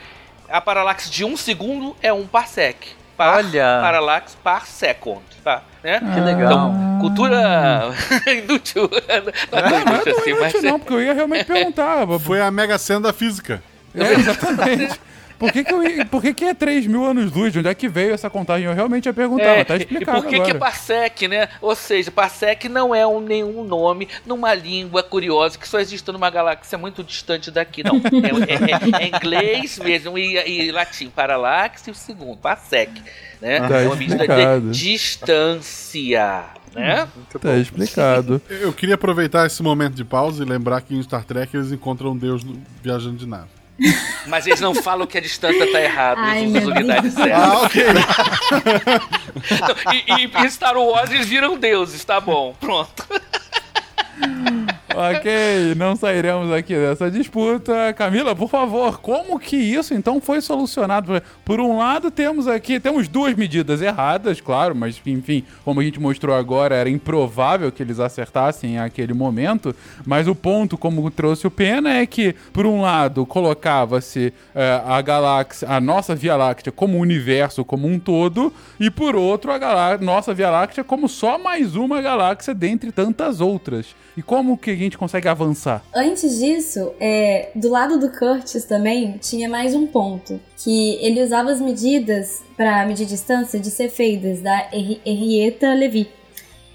a paralaxe de um segundo é um parsec. Par, Olha. Paralaxe par second, tá? Né? Que legal. Então, cultura inútil. Não é tão inútil assim, mas... Não, porque eu ia realmente perguntar. Foi a mega cena da física. É, exatamente. Por que, que, eu por que, que é 3 mil anos luz? De onde é que veio essa contagem? Eu realmente ia perguntar, É, mas tá e explicado por que, que é agora. parsec, né? Ou seja, parsec não é um, nenhum nome numa língua curiosa que só existe numa galáxia muito distante daqui, não. É, é- é inglês mesmo e, e latim, paralaxe e o segundo, parsec. Né? Tá é uma medida explicado. de distância. Né? Tá explicado. Eu queria aproveitar esse momento de pausa e lembrar que em Star Trek eles encontram Deus no- viajando de nave. Mas eles não falam que a distância tá errada, Ai, eles usam as unidades Deus. certas. Ah, ok. Não, e, e em Star Wars eles viram deuses, tá bom, pronto. Ok, não sairemos aqui dessa disputa. Camila, por favor, como que isso então foi solucionado? Por um lado, temos aqui, temos duas medidas erradas, claro, mas enfim, como a gente mostrou agora, era improvável que eles acertassem aquele momento. Mas o ponto, como trouxe o Pena, é que, por um lado, colocava-se eh, a galáxia, a nossa Via Láctea como universo como um todo, e por outro, a nossa Via Láctea como só mais uma galáxia dentre tantas outras. E como que gente consegue avançar? Antes disso, é, do lado do Curtis também tinha mais um ponto. Que ele usava as medidas para medir distância de cefeidas da Henri- Henrietta Levy.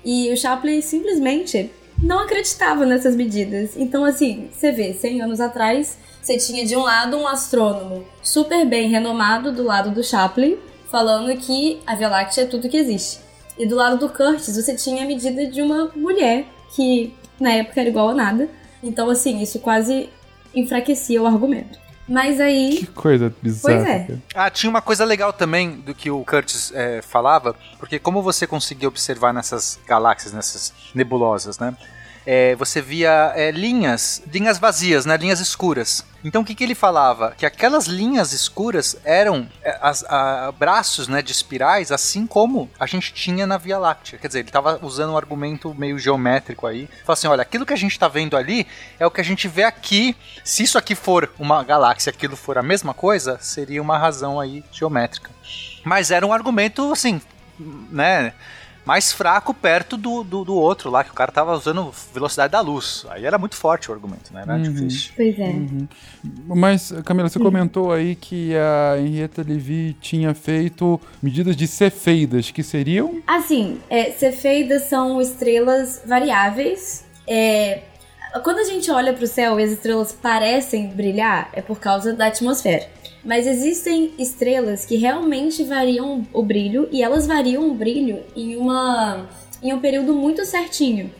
E o Chaplin simplesmente não acreditava nessas medidas. Então, assim, você vê, 100 anos atrás, você tinha de um lado um astrônomo super bem renomado do lado do Chaplin, falando que a Via Láctea é tudo que existe. E do lado do Curtis, você tinha a medida de uma mulher que na época era igual a nada. Então, assim, isso quase enfraquecia o argumento. Mas aí. Que coisa bizarra. Pois é. Ah, tinha uma coisa legal também do que o Curtis é, falava, porque como você conseguia observar nessas galáxias, nessas nebulosas, né? É, você via é, linhas, linhas vazias, né? Linhas escuras. Então o que, que ele falava? Que aquelas linhas escuras eram é, as, a- braços né, de espirais, assim como a gente tinha na Via Láctea. Quer dizer, ele estava usando um argumento meio geométrico aí. Falou assim: olha, aquilo que a gente está vendo ali é o que a gente vê aqui. Se isso aqui for uma galáxia, aquilo for a mesma coisa, seria uma razão aí geométrica. Mas era um argumento, assim, né? Mais fraco perto do, do, do outro lá, que o cara tava usando velocidade da luz. Aí era muito forte o argumento, né? Era difícil. Pois é. Mas, Camila, você comentou aí que a Henrietta Levi tinha feito medidas de cefeidas, que seriam Assim, é, cefeidas são estrelas variáveis. É, quando a gente olha para o céu e as estrelas parecem brilhar, é por causa da atmosfera. Mas existem estrelas que realmente variam o brilho e elas variam o brilho em, uma, em um período muito certinho.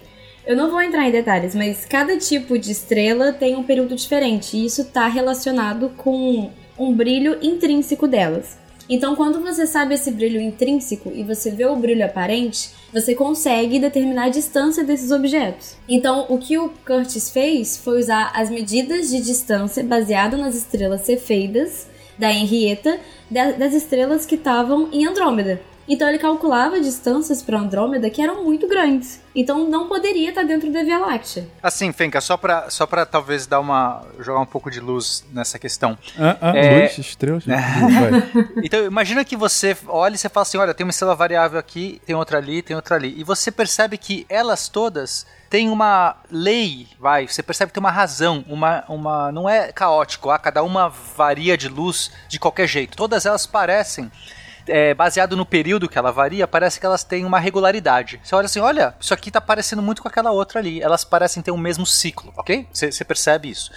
Eu não vou entrar em detalhes, mas cada tipo de estrela tem um período diferente e isso está relacionado com um brilho intrínseco delas. Então, quando você sabe esse brilho intrínseco e você vê o brilho aparente, você consegue determinar a distância desses objetos. Então, o que o Curtis fez foi usar as medidas de distância baseado nas estrelas Cefeidas da Henrietta da- das estrelas que estavam em Andrômeda. Então ele calculava distâncias para Andrômeda que eram muito grandes. Então não poderia estar dentro da Via Láctea. Assim, Fenka, só pra, só pra talvez dar uma. jogar um pouco de luz nessa questão. Ah, ah, É. Luz, estrelas. Vai. Então, imagina que você olha e você fala assim: olha, tem uma estrela variável aqui, tem outra ali, tem outra ali. E você percebe que elas todas têm uma lei, vai, você percebe que tem uma razão, uma. uma não é caótico, ah, cada uma varia de luz de qualquer jeito. Todas elas parecem. É, baseado no período que ela varia, parece que elas têm uma regularidade. Você olha assim, olha, isso aqui tá parecendo muito com aquela outra ali. Elas parecem ter o mesmo ciclo, ok? Você percebe isso.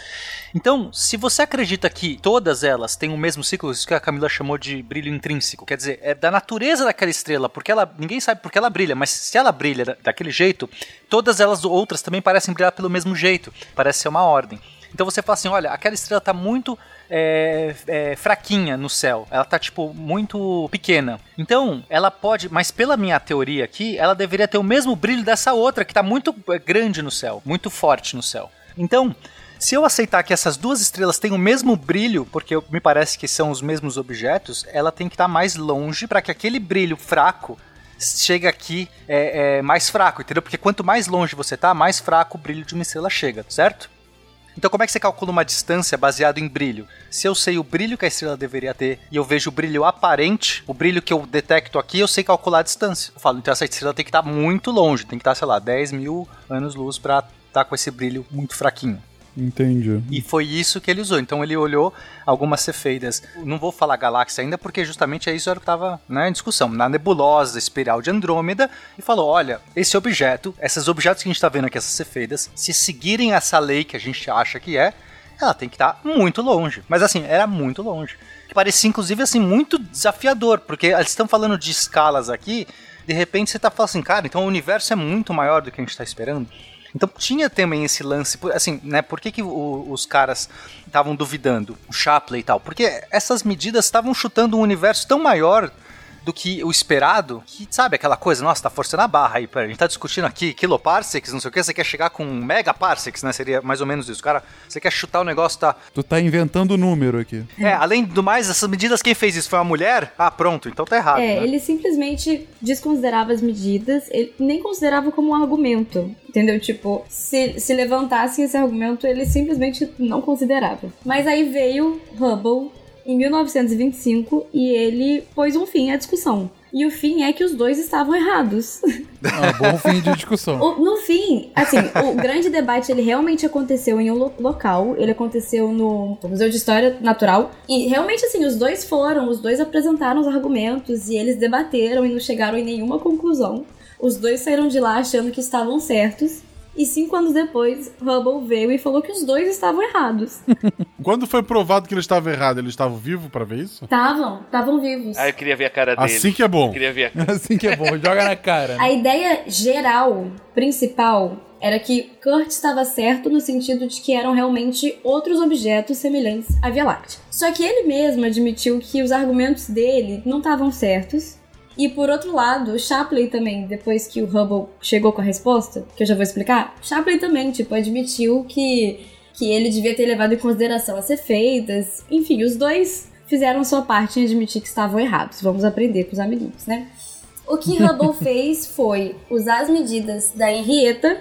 Então, se você acredita que todas elas têm o mesmo ciclo, isso que a Camila chamou de brilho intrínseco, quer dizer, é da natureza daquela estrela, porque ela ninguém sabe por que ela brilha, mas se ela brilha da- daquele jeito, todas elas outras também parecem brilhar pelo mesmo jeito, parece ser uma ordem. Então você fala assim, olha, aquela estrela tá muito é, é, fraquinha no céu, ela tá tipo muito pequena. Então, ela pode, mas pela minha teoria aqui, ela deveria ter o mesmo brilho dessa outra que tá muito é, grande no céu, muito forte no céu. Então, se eu aceitar que essas duas estrelas têm o mesmo brilho, porque me parece que são os mesmos objetos, ela tem que estar mais longe para que aquele brilho fraco chegue aqui é, é, mais fraco, entendeu? Porque quanto mais longe você tá, mais fraco o brilho de uma estrela chega, certo? Então como é que você calcula uma distância baseado em brilho? Se eu sei o brilho que a estrela deveria ter e eu vejo o brilho aparente, o brilho que eu detecto aqui, eu sei calcular a distância. Eu falo, então essa estrela tem que estar muito longe, tem que estar, sei lá, 10 mil anos-luz para estar com esse brilho muito fraquinho. Entendi. E foi isso que ele usou. Então ele olhou algumas cefeidas. Não vou falar galáxia ainda, porque justamente é isso que estava né, em discussão. Na nebulosa espiral de Andrômeda, e falou: olha, esse objeto, esses objetos que a gente está vendo aqui, essas cefeidas, se seguirem essa lei que a gente acha que é, ela tem que estar muito longe. Mas assim, era muito longe. Parecia, inclusive, assim, muito desafiador, porque eles estão falando de escalas aqui. De repente você tá falando assim, cara, então o universo é muito maior do que a gente está esperando. Então tinha também esse lance, assim, né? Por que, que o- os caras estavam duvidando, o Shapley e tal? Porque essas medidas estavam chutando um universo tão maior do que o esperado, que sabe aquela coisa, nossa, tá forçando a barra aí, pera, a gente tá discutindo aqui kiloparsecs, não sei o que, você quer chegar com megaparsecs, né? Seria mais ou menos isso. Cara, você quer chutar o negócio, tá. Tu tá inventando número aqui. É, além do mais, essas medidas, quem fez isso foi uma mulher? Ah, pronto, então tá errado. É, né? ele simplesmente desconsiderava as medidas, ele nem considerava como um argumento. Entendeu? Tipo, se, se levantassem esse argumento, ele simplesmente não considerava. Mas aí veio Hubble em 1925 e ele pôs um fim à discussão. E o fim é que os dois estavam errados. Ah, bom fim de discussão. O- no fim, assim, o grande debate ele realmente aconteceu em um lo- local, ele aconteceu no Museu de História Natural, e realmente assim, os dois foram, os dois apresentaram os argumentos e eles debateram e não chegaram em nenhuma conclusão. Os dois saíram de lá achando que estavam certos. E cinco anos depois, Hubble veio e falou que os dois estavam errados. Quando foi provado que ele estava errado, ele estava vivo pra ver isso? Estavam, estavam vivos. Ah, eu queria ver a cara dele. Assim que é bom. Eu queria ver a cara. Assim que é bom, joga na cara. né? A ideia geral, principal, era que Kurt estava certo no sentido de que eram realmente outros objetos semelhantes à Via Láctea. Só que ele mesmo admitiu que os argumentos dele não estavam certos. E por outro lado, Shapley também, depois que o Hubble chegou com a resposta, que eu já vou explicar, Shapley também, tipo, admitiu que, que ele devia ter levado em consideração as feitas. Enfim, os dois fizeram sua parte em admitir que estavam errados. Vamos aprender com os amiguinhos, né? O que Hubble fez foi usar as medidas da Henrietta.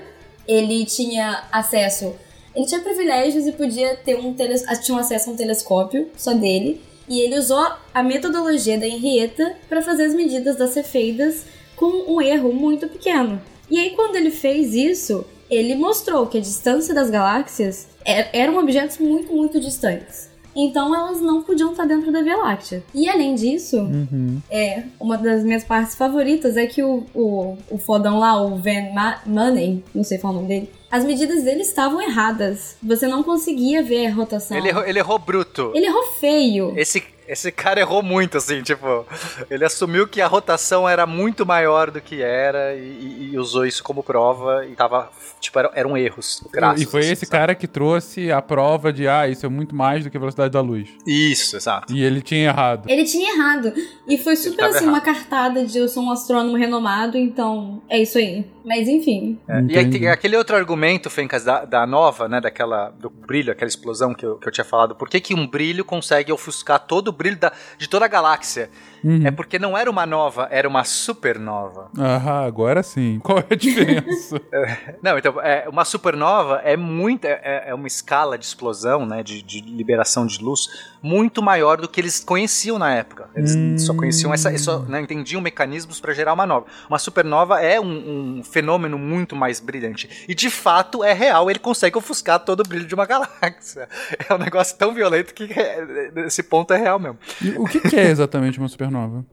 Ele tinha acesso. Ele tinha privilégios e podia ter um teles... tinha acesso a um telescópio só dele. E ele usou a metodologia da Henrietta para fazer as medidas das cefeidas com um erro muito pequeno. E aí, quando ele fez isso, ele mostrou que a distância das galáxias er- eram objetos muito, muito distantes. Então elas não podiam estar dentro da Via Láctea. E além disso, Uhum. é, uma das minhas partes favoritas é que o, o, o fodão lá, o Van Ma Money, não sei falar o nome dele, as medidas dele estavam erradas. Você não conseguia ver a rotação. Ele, errou, ele errou bruto. Ele errou feio. Esse, esse cara errou muito, assim, tipo, ele assumiu que a rotação era muito maior do que era e, e usou isso como prova e tava, tipo, eram, eram erros crassos. E foi assim, esse sabe? cara que trouxe a prova de, ah, isso é muito mais do que a velocidade da luz. Isso, exato. E ele tinha errado. Ele tinha errado. E foi super assim, errado. uma cartada de eu sou um astrônomo renomado, então é isso aí. Mas enfim. É, E aí tem aquele outro argumento, Fencas, da, da nova, né, daquela, do brilho, aquela explosão que eu, que eu tinha falado. Por que, que um brilho consegue ofuscar todo o brilho da, de toda a galáxia? Uhum. É porque não era uma nova, era uma supernova. Ah, agora sim. Qual é a diferença? Não, então, é, uma supernova é muito, é, é uma escala de explosão, né, de, de liberação de luz, muito maior do que eles conheciam na época. Eles Hum. só conheciam essa, só né, entendiam mecanismos para gerar uma nova. Uma supernova é um, um fenômeno muito mais brilhante. E de fato é real, ele consegue ofuscar todo o brilho de uma galáxia. É um negócio tão violento que é, esse ponto é real mesmo. E o que, que é exatamente uma supernova? Supernova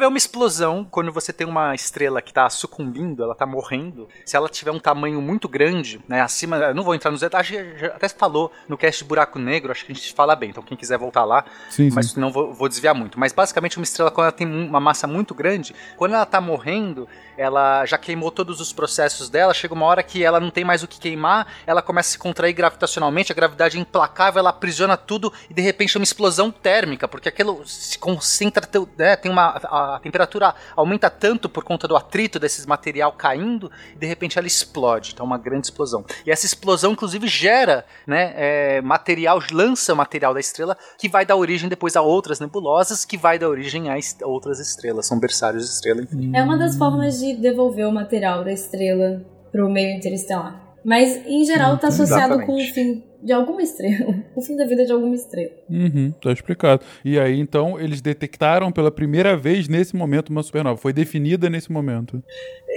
é uma explosão quando você tem uma estrela que está sucumbindo, ela está morrendo. Se ela tiver um tamanho muito grande, né, acima, eu não vou entrar nos detalhes, até falou no cast de Buraco Negro, acho que a gente fala bem, então quem quiser voltar lá, Sim, sim. mas não vou, vou desviar muito. Mas basicamente uma estrela quando ela tem um- uma massa muito grande, quando ela está morrendo, ela já queimou todos os processos dela, chega uma hora que ela não tem mais o que queimar, ela começa a se contrair gravitacionalmente, a gravidade é implacável, ela aprisiona tudo e de repente é uma explosão térmica, porque aquilo se concentra, né, tem uma a, temperatura aumenta tanto por conta do atrito desses material caindo e de repente ela explode, então uma grande explosão. E essa explosão inclusive gera, né, é, material, lança material da estrela que vai dar origem depois a outras nebulosas, que vai dar origem a est- outras estrelas, são berçários de estrela, enfim. É uma das formas de devolver o material da estrela pro meio interestelar. Mas, em geral, tá associado Exatamente. com o fim de alguma estrela. O fim da vida de alguma estrela. Uhum, tá explicado. E aí, então, eles detectaram pela primeira vez nesse momento uma supernova. Foi definida nesse momento.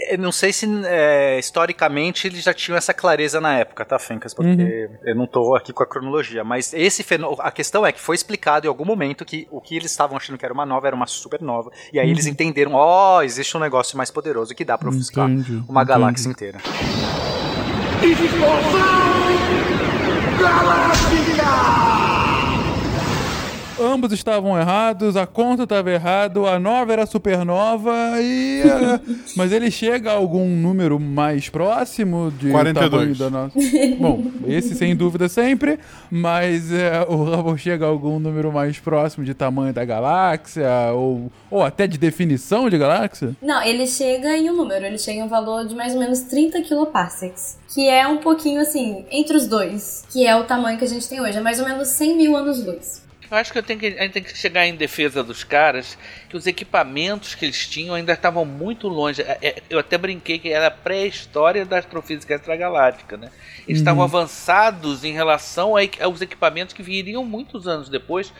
Eu não sei se é, historicamente eles já tinham essa clareza na época, tá, Fencas? Porque eu não tô aqui com a cronologia. Mas esse fenômeno. A questão é que foi explicado em algum momento que o que eles estavam achando que era uma nova era uma supernova. E aí eles entenderam: ó, existe um negócio mais poderoso que dá pra ofuscar Entendi, uma entendi. Galáxia inteira. Ambos estavam errados, a conta estava errada, a nova era supernova e. eh, mas ele chega a algum número mais próximo de 42. tamanho da nossa. Bom, esse sem dúvida sempre, mas eh, o Hubble chega a algum número mais próximo de tamanho da galáxia, ou, ou até de definição de galáxia? Não, ele chega em um número, ele chega em um valor de mais ou menos 30 kiloparsecs. Que é um pouquinho assim, entre os dois, que é o tamanho que a gente tem hoje. É mais ou menos 100 mil anos-luz. Eu acho que, eu tenho que a gente tem que chegar em defesa dos caras, que os equipamentos que eles tinham ainda estavam muito longe. É, é, Eu até brinquei que era a pré-história da astrofísica extragaláctica, né? Eles estavam avançados em relação aos equipamentos que viriam muitos anos depois,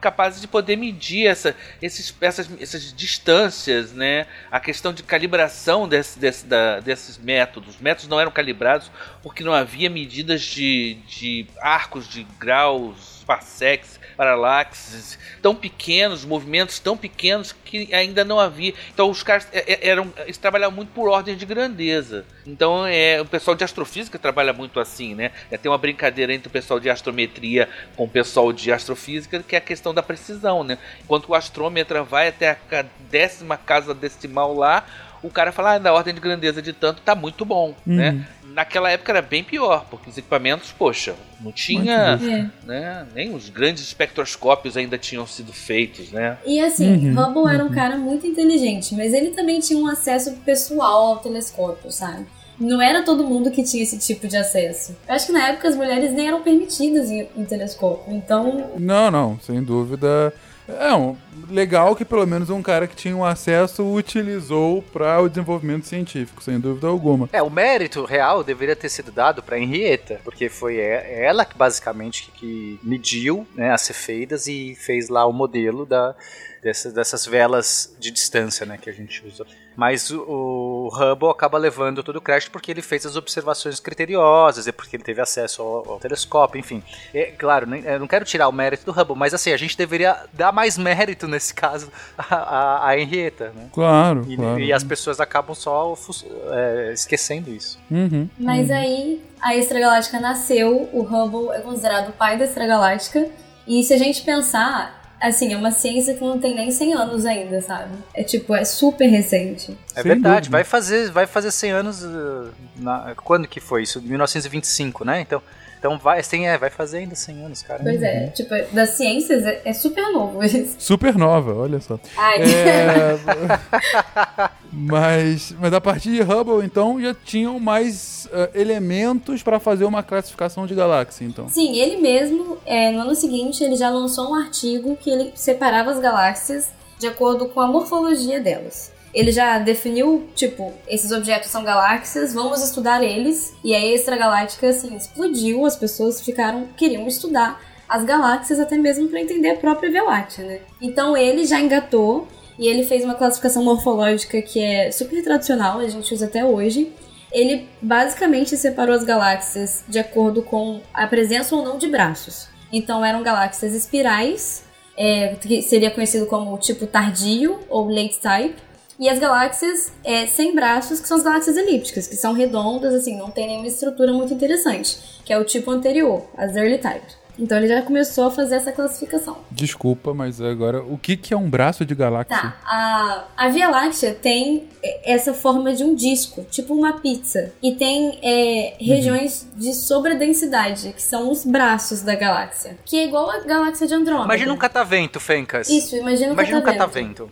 capazes de poder medir essa, esses, essas, essas distâncias, né? A questão de calibração desse, desse- da- desses métodos. Os métodos não eram calibrados porque não havia medidas de, de arcos de graus, parsecs, paralaxes tão pequenos, movimentos tão pequenos que ainda não havia. Então os caras é, é, eram, eles trabalhavam muito por ordem de grandeza. Então é, o pessoal de astrofísica trabalha muito assim, né? É, tem uma brincadeira entre o pessoal de astrometria com o pessoal de astrofísica, que é a questão da precisão, né? Enquanto o astrômetra vai até a décima casa decimal lá, o cara fala, ah, na ordem de grandeza de tanto tá muito bom, né? Naquela época era bem pior, porque os equipamentos, poxa, não tinha, É. né? Nem os grandes espectroscópios ainda tinham sido feitos, né? E assim, Hubble era um cara muito inteligente, mas ele também tinha um acesso pessoal ao telescópio, sabe? Não era todo mundo que tinha esse tipo de acesso. Eu acho que na época as mulheres nem eram permitidas em, em telescópio. Então, Não, não, sem dúvida. É um, legal que pelo menos um cara que tinha um acesso utilizou para o desenvolvimento científico, sem dúvida alguma. É, o mérito real deveria ter sido dado para Henrietta, porque foi ela que basicamente que mediu né, as cefeidas e fez lá o modelo da, dessas, dessas velas de distância né, que a gente usa. Mas o, o Hubble acaba levando todo o crédito porque ele fez as observações criteriosas, e porque ele teve acesso ao, ao telescópio, enfim. É, claro, nem- eu não quero tirar o mérito do Hubble, mas assim, a gente deveria dar mais mérito nesse caso a, a, a Henrietta, né? Claro, E, claro. e as pessoas acabam só é, esquecendo isso. Uhum. mas aí a extragaláctica nasceu, o Hubble é considerado o pai da extragaláctica. E se a gente pensar, assim, é uma ciência que não tem nem 100 anos ainda, sabe? É tipo, é super recente. É Sem verdade, dúvida. vai fazer, vai fazer 100 anos. uh, na- quando que foi isso? 1925, né? Então, então vai, tem, é, vai fazer ainda 100 anos, cara. Pois é, tipo, das ciências é, é super novo isso. Supernova, olha só. Ai, É, mas, mas a partir de Hubble, então, já tinham mais eh, elementos para fazer uma classificação de galáxia, então. Sim, ele mesmo, é, no ano seguinte, ele já lançou um artigo que ele separava as galáxias de acordo com a morfologia delas. Ele já definiu, tipo, esses objetos são galáxias, vamos estudar eles. E a extragaláctica, assim, explodiu, as pessoas ficaram, queriam estudar as galáxias até mesmo para entender a própria Via Láctea, né? Então ele já engatou e ele fez uma classificação morfológica que é super tradicional, a gente usa até hoje. Ele basicamente separou as galáxias de acordo com a presença ou não de braços. Então eram galáxias espirais, é, que seria conhecido como tipo tardio ou late type, e as galáxias é, sem braços, que são as galáxias elípticas, que são redondas, assim, não tem nenhuma estrutura muito interessante, que é o tipo anterior, as early type. Então ele já começou a fazer essa classificação. Desculpa, mas agora, o que, que é um braço de galáxia? Tá, a, a Via Láctea tem é, essa forma de um disco, tipo uma pizza. E tem é, regiões de sobredensidade, que são os braços da galáxia. Que é igual a galáxia de Andrômeda. Imagina um catavento, Fencas. Isso, imagina um Imagina um catavento.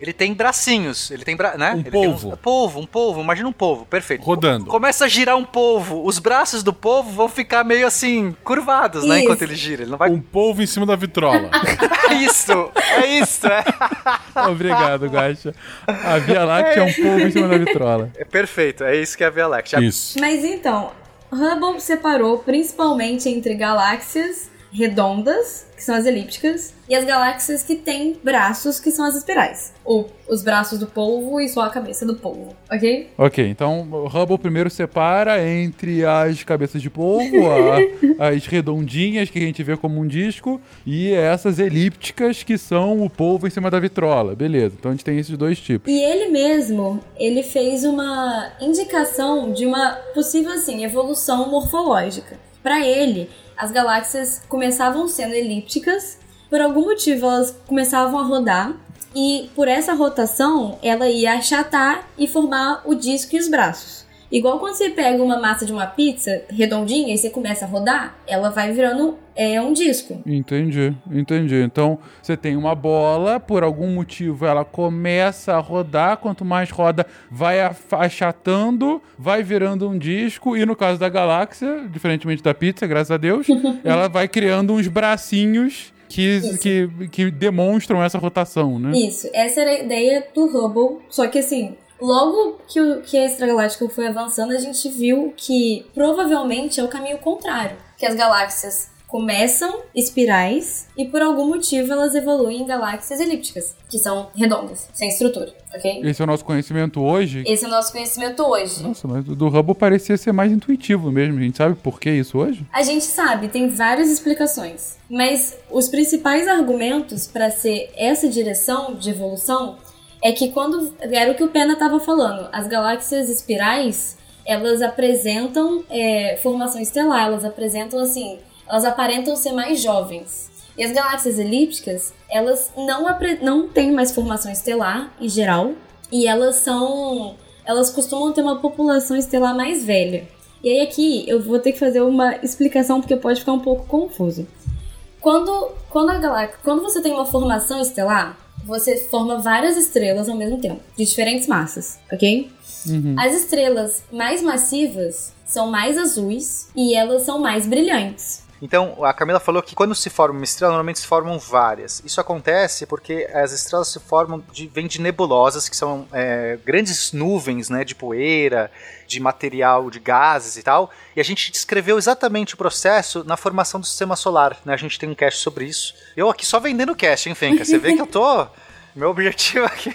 Ele tem bracinhos, ele tem bra... né? Um ele polvo. Tem uns... polvo, um polvo, imagina um polvo, perfeito. Rodando. Começa a girar um polvo, os braços do polvo vão ficar meio assim, curvados, né? Isso. Enquanto ele gira. Ele não vai. Um polvo em cima da vitrola. É isso! É isso! É, Obrigado, Gacha. A Via Láctea é um polvo em cima da vitrola. é perfeito, é isso que é a Via Láctea. Isso. Mas então, Hubble separou principalmente entre galáxias redondas, que são as elípticas, e as galáxias que têm braços, que são as espirais. Ou os braços do polvo e só a cabeça do polvo, ok? Ok, então o Hubble primeiro separa entre as cabeças de polvo, a- as redondinhas que a gente vê como um disco, e essas elípticas que são o polvo em cima da vitrola. Beleza, então a gente tem esses dois tipos. E ele mesmo, ele fez uma indicação de uma possível assim evolução morfológica. Para ele, as galáxias começavam sendo elípticas, por algum motivo elas começavam a rodar e por essa rotação ela ia achatar e formar o disco e os braços. Igual quando você pega uma massa de uma pizza redondinha e você começa a rodar, ela vai virando é, um disco. Entendi, entendi. Então você tem uma bola, por algum motivo ela começa a rodar, quanto mais roda, vai achatando, vai virando um disco, e no caso da galáxia, diferentemente da pizza, graças a Deus, ela vai criando uns bracinhos que, que, que demonstram essa rotação, né? Isso, essa era a ideia do Hubble, só que assim, logo que, o, que a extragaláctica foi avançando, a gente viu que provavelmente é o caminho contrário, que as galáxias começam espirais e por algum motivo elas evoluem em galáxias elípticas, que são redondas, sem estrutura, ok? Esse é o nosso conhecimento hoje. Esse é o nosso conhecimento hoje. Nossa, mas o do Hubble parecia ser mais intuitivo mesmo. A gente sabe por que isso hoje? A gente sabe, tem várias explicações, mas os principais argumentos para ser essa direção de evolução é que quando era o que o Pena estava falando, as galáxias espirais elas apresentam é, formação estelar, elas apresentam assim, elas aparentam ser mais jovens. E as galáxias elípticas, elas não, não têm mais formação estelar em geral, e elas são. Elas costumam ter uma população estelar mais velha. E aí aqui eu vou ter que fazer uma explicação porque pode ficar um pouco confuso. Quando, quando a galáxia, quando você tem uma formação estelar, você forma várias estrelas ao mesmo tempo, de diferentes massas, ok? As estrelas mais massivas são mais azuis e elas são mais brilhantes. Então, a Camila falou que quando se forma uma estrela, normalmente se formam várias. Isso acontece porque as estrelas se formam de, vêm de nebulosas, que são é, grandes nuvens né, de poeira, de material, de gases e tal. E a gente descreveu exatamente o processo na formação do sistema solar. Né? A gente tem um cast sobre isso. Eu aqui só vendendo cast, hein, Fenka? Você vê que eu tô. Meu objetivo aqui.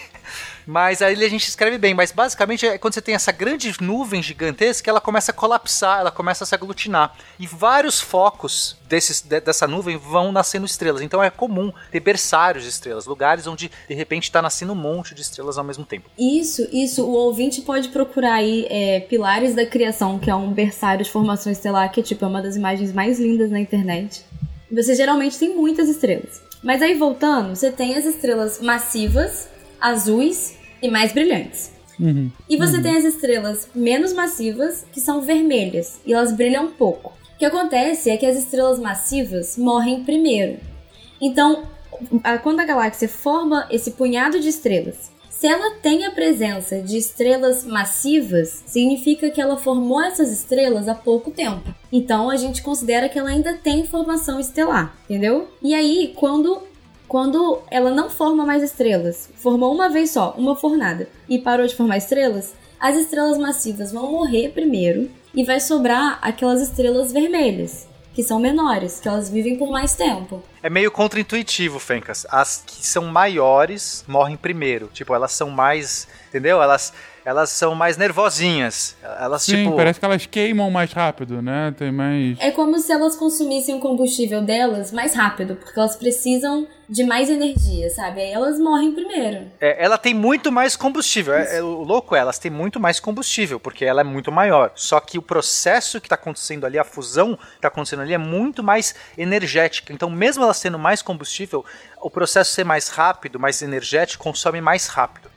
Mas aí a gente escreve bem, mas basicamente é quando você tem essa grande nuvem gigantesca, ela começa a colapsar, ela começa a se aglutinar. E vários focos desses, de- dessa nuvem vão nascendo estrelas. Então é comum ter berçários de estrelas, lugares onde de repente está nascendo um monte de estrelas ao mesmo tempo. Isso, isso. O ouvinte pode procurar aí é, Pilares da Criação, que é um berçário de formação estelar, que tipo, é uma das imagens mais lindas na internet. Você geralmente tem muitas estrelas. Mas aí voltando, você tem as estrelas massivas, azuis e mais brilhantes. Uhum. E você tem as estrelas menos massivas, que são vermelhas, e elas brilham pouco. O que acontece é que as estrelas massivas morrem primeiro. Então, a- quando a galáxia forma esse punhado de estrelas, se ela tem a presença de estrelas massivas, significa que ela formou essas estrelas há pouco tempo. Então a gente considera que ela ainda tem formação estelar, entendeu? E aí, quando quando ela não forma mais estrelas, formou uma vez só, uma fornada, e parou de formar estrelas, as estrelas massivas vão morrer primeiro e vai sobrar aquelas estrelas vermelhas, que são menores, que elas vivem por mais tempo. É meio contra-intuitivo, Fencas. As que são maiores morrem primeiro. Tipo, elas são mais. Entendeu? Elas, elas são mais nervosinhas. Elas, Sim, tipo. parece que elas queimam mais rápido, né? Tem mais. É como se elas consumissem o combustível delas mais rápido, porque elas precisam de mais energia, sabe? Aí elas morrem primeiro. É, ela tem muito mais combustível. É, é, o louco é, elas têm muito mais combustível, porque ela é muito maior. Só que o processo que está acontecendo ali, a fusão que está acontecendo ali, é muito mais energética. Então, mesmo elas tendo mais combustível, o processo ser mais rápido, mais energético, consome mais rápido.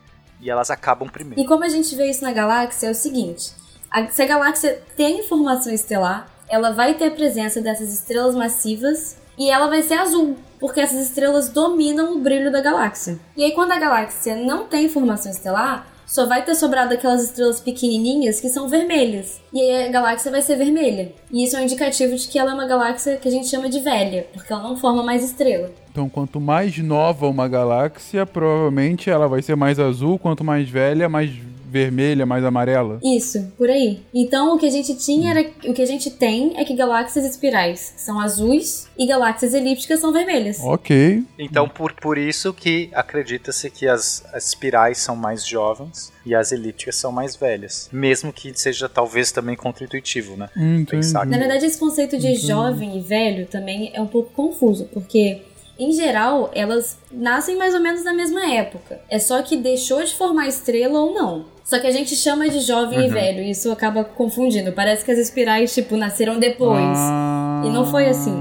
E elas acabam primeiro. E como a gente vê isso na galáxia é o seguinte: a- se a galáxia tem formação estelar, ela vai ter a presença dessas estrelas massivas e ela vai ser azul, porque essas estrelas dominam o brilho da galáxia. E aí, quando a galáxia não tem formação estelar, só vai ter sobrado aquelas estrelas pequenininhas que são vermelhas. E aí a galáxia vai ser vermelha. E isso é um indicativo de que ela é uma galáxia que a gente chama de velha, porque ela não forma mais estrela. Então, quanto mais nova uma galáxia, provavelmente ela vai ser mais azul, quanto mais velha, mais vermelha, mais amarela. Isso, por aí. Então o que a gente tinha era. O que a gente tem é que galáxias espirais são azuis e galáxias elípticas são vermelhas. Ok. Então, por, por isso que acredita-se que as, as espirais são mais jovens e as elípticas são mais velhas. Mesmo que seja talvez também contra-intuitivo, né? Entendi. Pensar Na verdade, esse conceito de jovem e velho também é um pouco confuso, porque. Em geral, elas nascem mais ou menos na mesma época. É só que deixou de formar estrela ou não. Só que a gente chama de jovem e velho, e isso acaba confundindo. Parece que as espirais, tipo, nasceram depois. Ah, E não foi assim.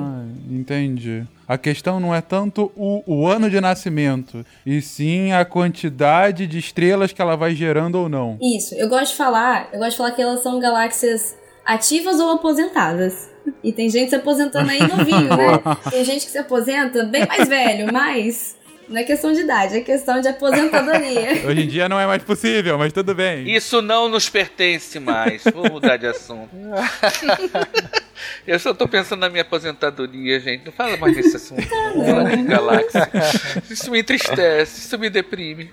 Entendi. A questão não é tanto o, o ano de nascimento, e sim a quantidade de estrelas que ela vai gerando ou não. Isso, eu gosto de falar, eu gosto de falar que elas são galáxias ativas ou aposentadas. E tem gente se aposentando aí novinho, né? Tem gente que se aposenta bem mais velho, mas não é questão de idade, é questão de aposentadoria. Hoje em dia não é mais possível, mas tudo bem. Isso não nos pertence mais. Vou mudar de assunto. Eu só tô pensando na minha aposentadoria, gente. Não fala mais desse assunto. Não Vamos falar de galáxia. Isso me entristece, isso me deprime.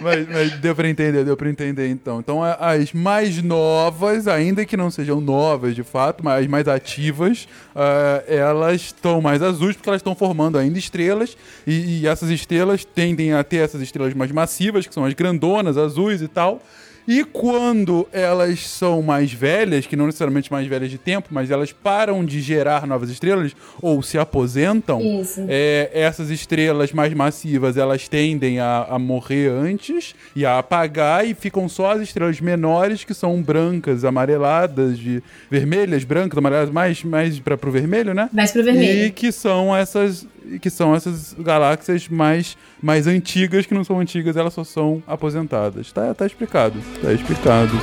Mas, mas deu pra entender, deu pra entender então. Então as mais novas, ainda que não sejam novas de fato, mas as mais ativas, ah, elas estão mais azuis porque elas estão formando ainda estrelas. E, e essas estrelas tendem a ter essas estrelas mais massivas, que são as grandonas, azuis e tal. E quando elas são mais velhas, que não necessariamente mais velhas de tempo, mas elas param de gerar novas estrelas ou se aposentam, é, essas estrelas mais massivas elas tendem a, a morrer antes e a apagar e ficam só as estrelas menores que são brancas, amareladas, de vermelhas, brancas, amareladas, mais, mais para pro vermelho, né? Mais pro E vermelho. que são essas que são essas galáxias mais, mais antigas, que não são antigas, elas só são aposentadas. Tá, tá explicado. Tá explicado.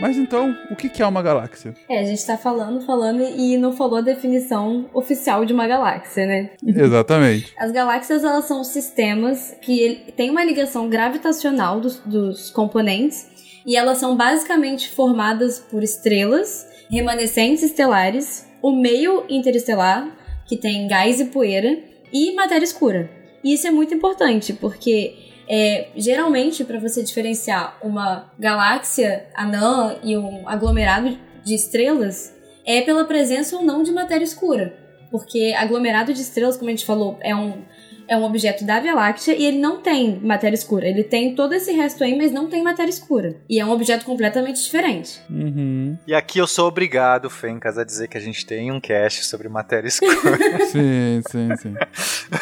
Mas então, o que é uma galáxia? É, a gente tá falando, falando e não falou a definição oficial de uma galáxia, né? Exatamente. As galáxias, elas são sistemas que têm uma ligação gravitacional dos, dos componentes e elas são basicamente formadas por estrelas, remanescentes estelares, o meio interestelar, que tem gás e poeira, e matéria escura. E isso é muito importante, porque é, geralmente, para você diferenciar uma galáxia anã e um aglomerado de estrelas, é pela presença ou não de matéria escura. Porque aglomerado de estrelas, como a gente falou, é um, é um objeto da Via Láctea e ele não tem matéria escura. Ele tem todo esse resto aí, mas não tem matéria escura. E é um objeto completamente diferente. Uhum. E aqui eu sou obrigado, Fencas, a dizer que a gente tem um cast sobre matéria escura. Sim, sim, sim.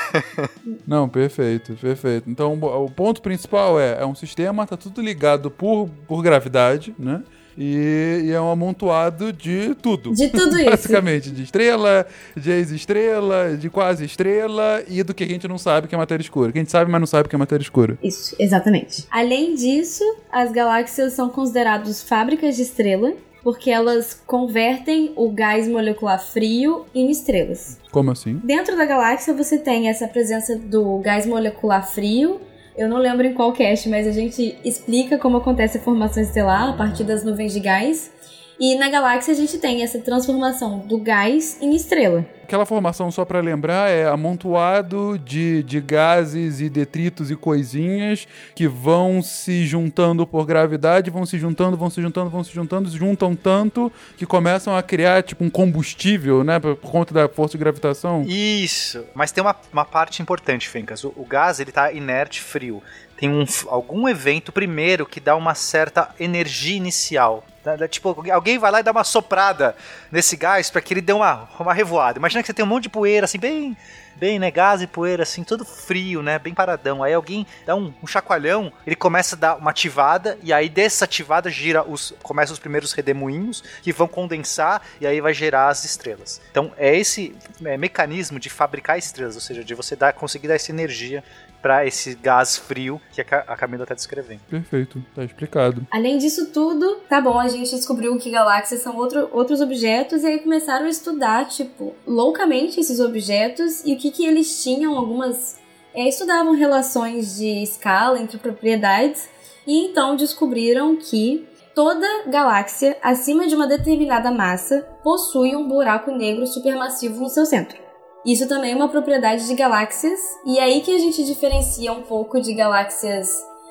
Não, perfeito, perfeito. Então, o ponto principal é, é um sistema, tá tudo ligado por, por gravidade, né? E, e é um amontoado de tudo. De tudo isso. Basicamente, de estrela, de ex-estrela, de quase estrela e do que a gente não sabe que é matéria escura. Que a gente sabe, mas não sabe que é matéria escura. Isso, exatamente. Além disso, as galáxias são consideradas fábricas de estrela, porque elas convertem o gás molecular frio em estrelas. Como assim? Dentro da galáxia você tem essa presença do gás molecular frio. Eu não lembro em qual cast, mas a gente explica como acontece a formação estelar a partir das nuvens de gás. E na galáxia a gente tem essa transformação do gás em estrela. Aquela formação, só para lembrar, é amontoado de, de gases e detritos e coisinhas que vão se juntando por gravidade, vão se juntando, vão se juntando, vão se juntando, se juntam tanto que começam a criar tipo um combustível, né, por conta da força de gravitação. Isso. Mas tem uma, uma parte importante, Fencas. O, o gás, ele tá inerte, frio. Tem um, algum evento primeiro que dá uma certa energia inicial. Tipo, alguém vai lá e dá uma soprada nesse gás para que ele dê uma, uma revoada. Imagina que você tem um monte de poeira, assim, bem, bem, né? Gás e poeira, assim, todo frio, né? Bem paradão. Aí alguém dá um, um chacoalhão, ele começa a dar uma ativada, e aí dessa ativada gira os, começam os primeiros redemoinhos que vão condensar e aí vai gerar as estrelas. Então é esse é, mecanismo de fabricar estrelas, ou seja, de você dar, conseguir dar essa energia para esse gás frio que a, Ca- a Camila tá descrevendo. Perfeito, tá explicado. Além disso tudo, tá bom, a gente descobriu que galáxias são outro, outros objetos e aí começaram a estudar, tipo, loucamente esses objetos e o que, que eles tinham, algumas. é, estudavam relações de escala entre propriedades e então descobriram que toda galáxia acima de uma determinada massa possui um buraco negro supermassivo no seu centro. Isso também é uma propriedade de galáxias, e é aí que a gente diferencia um pouco de galáxias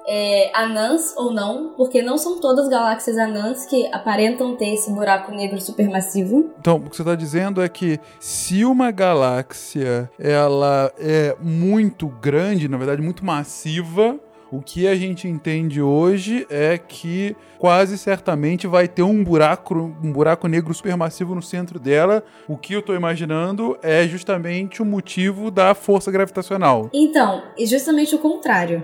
é, anãs ou não, porque não são todas galáxias anãs que aparentam ter esse buraco negro supermassivo. Então, o que você está dizendo é que se uma galáxia ela é muito grande, na verdade muito massiva, o que a gente entende hoje é que quase certamente vai ter um buraco, um buraco negro supermassivo no centro dela. O que eu estou imaginando é justamente o motivo da força gravitacional. Então, é justamente o contrário.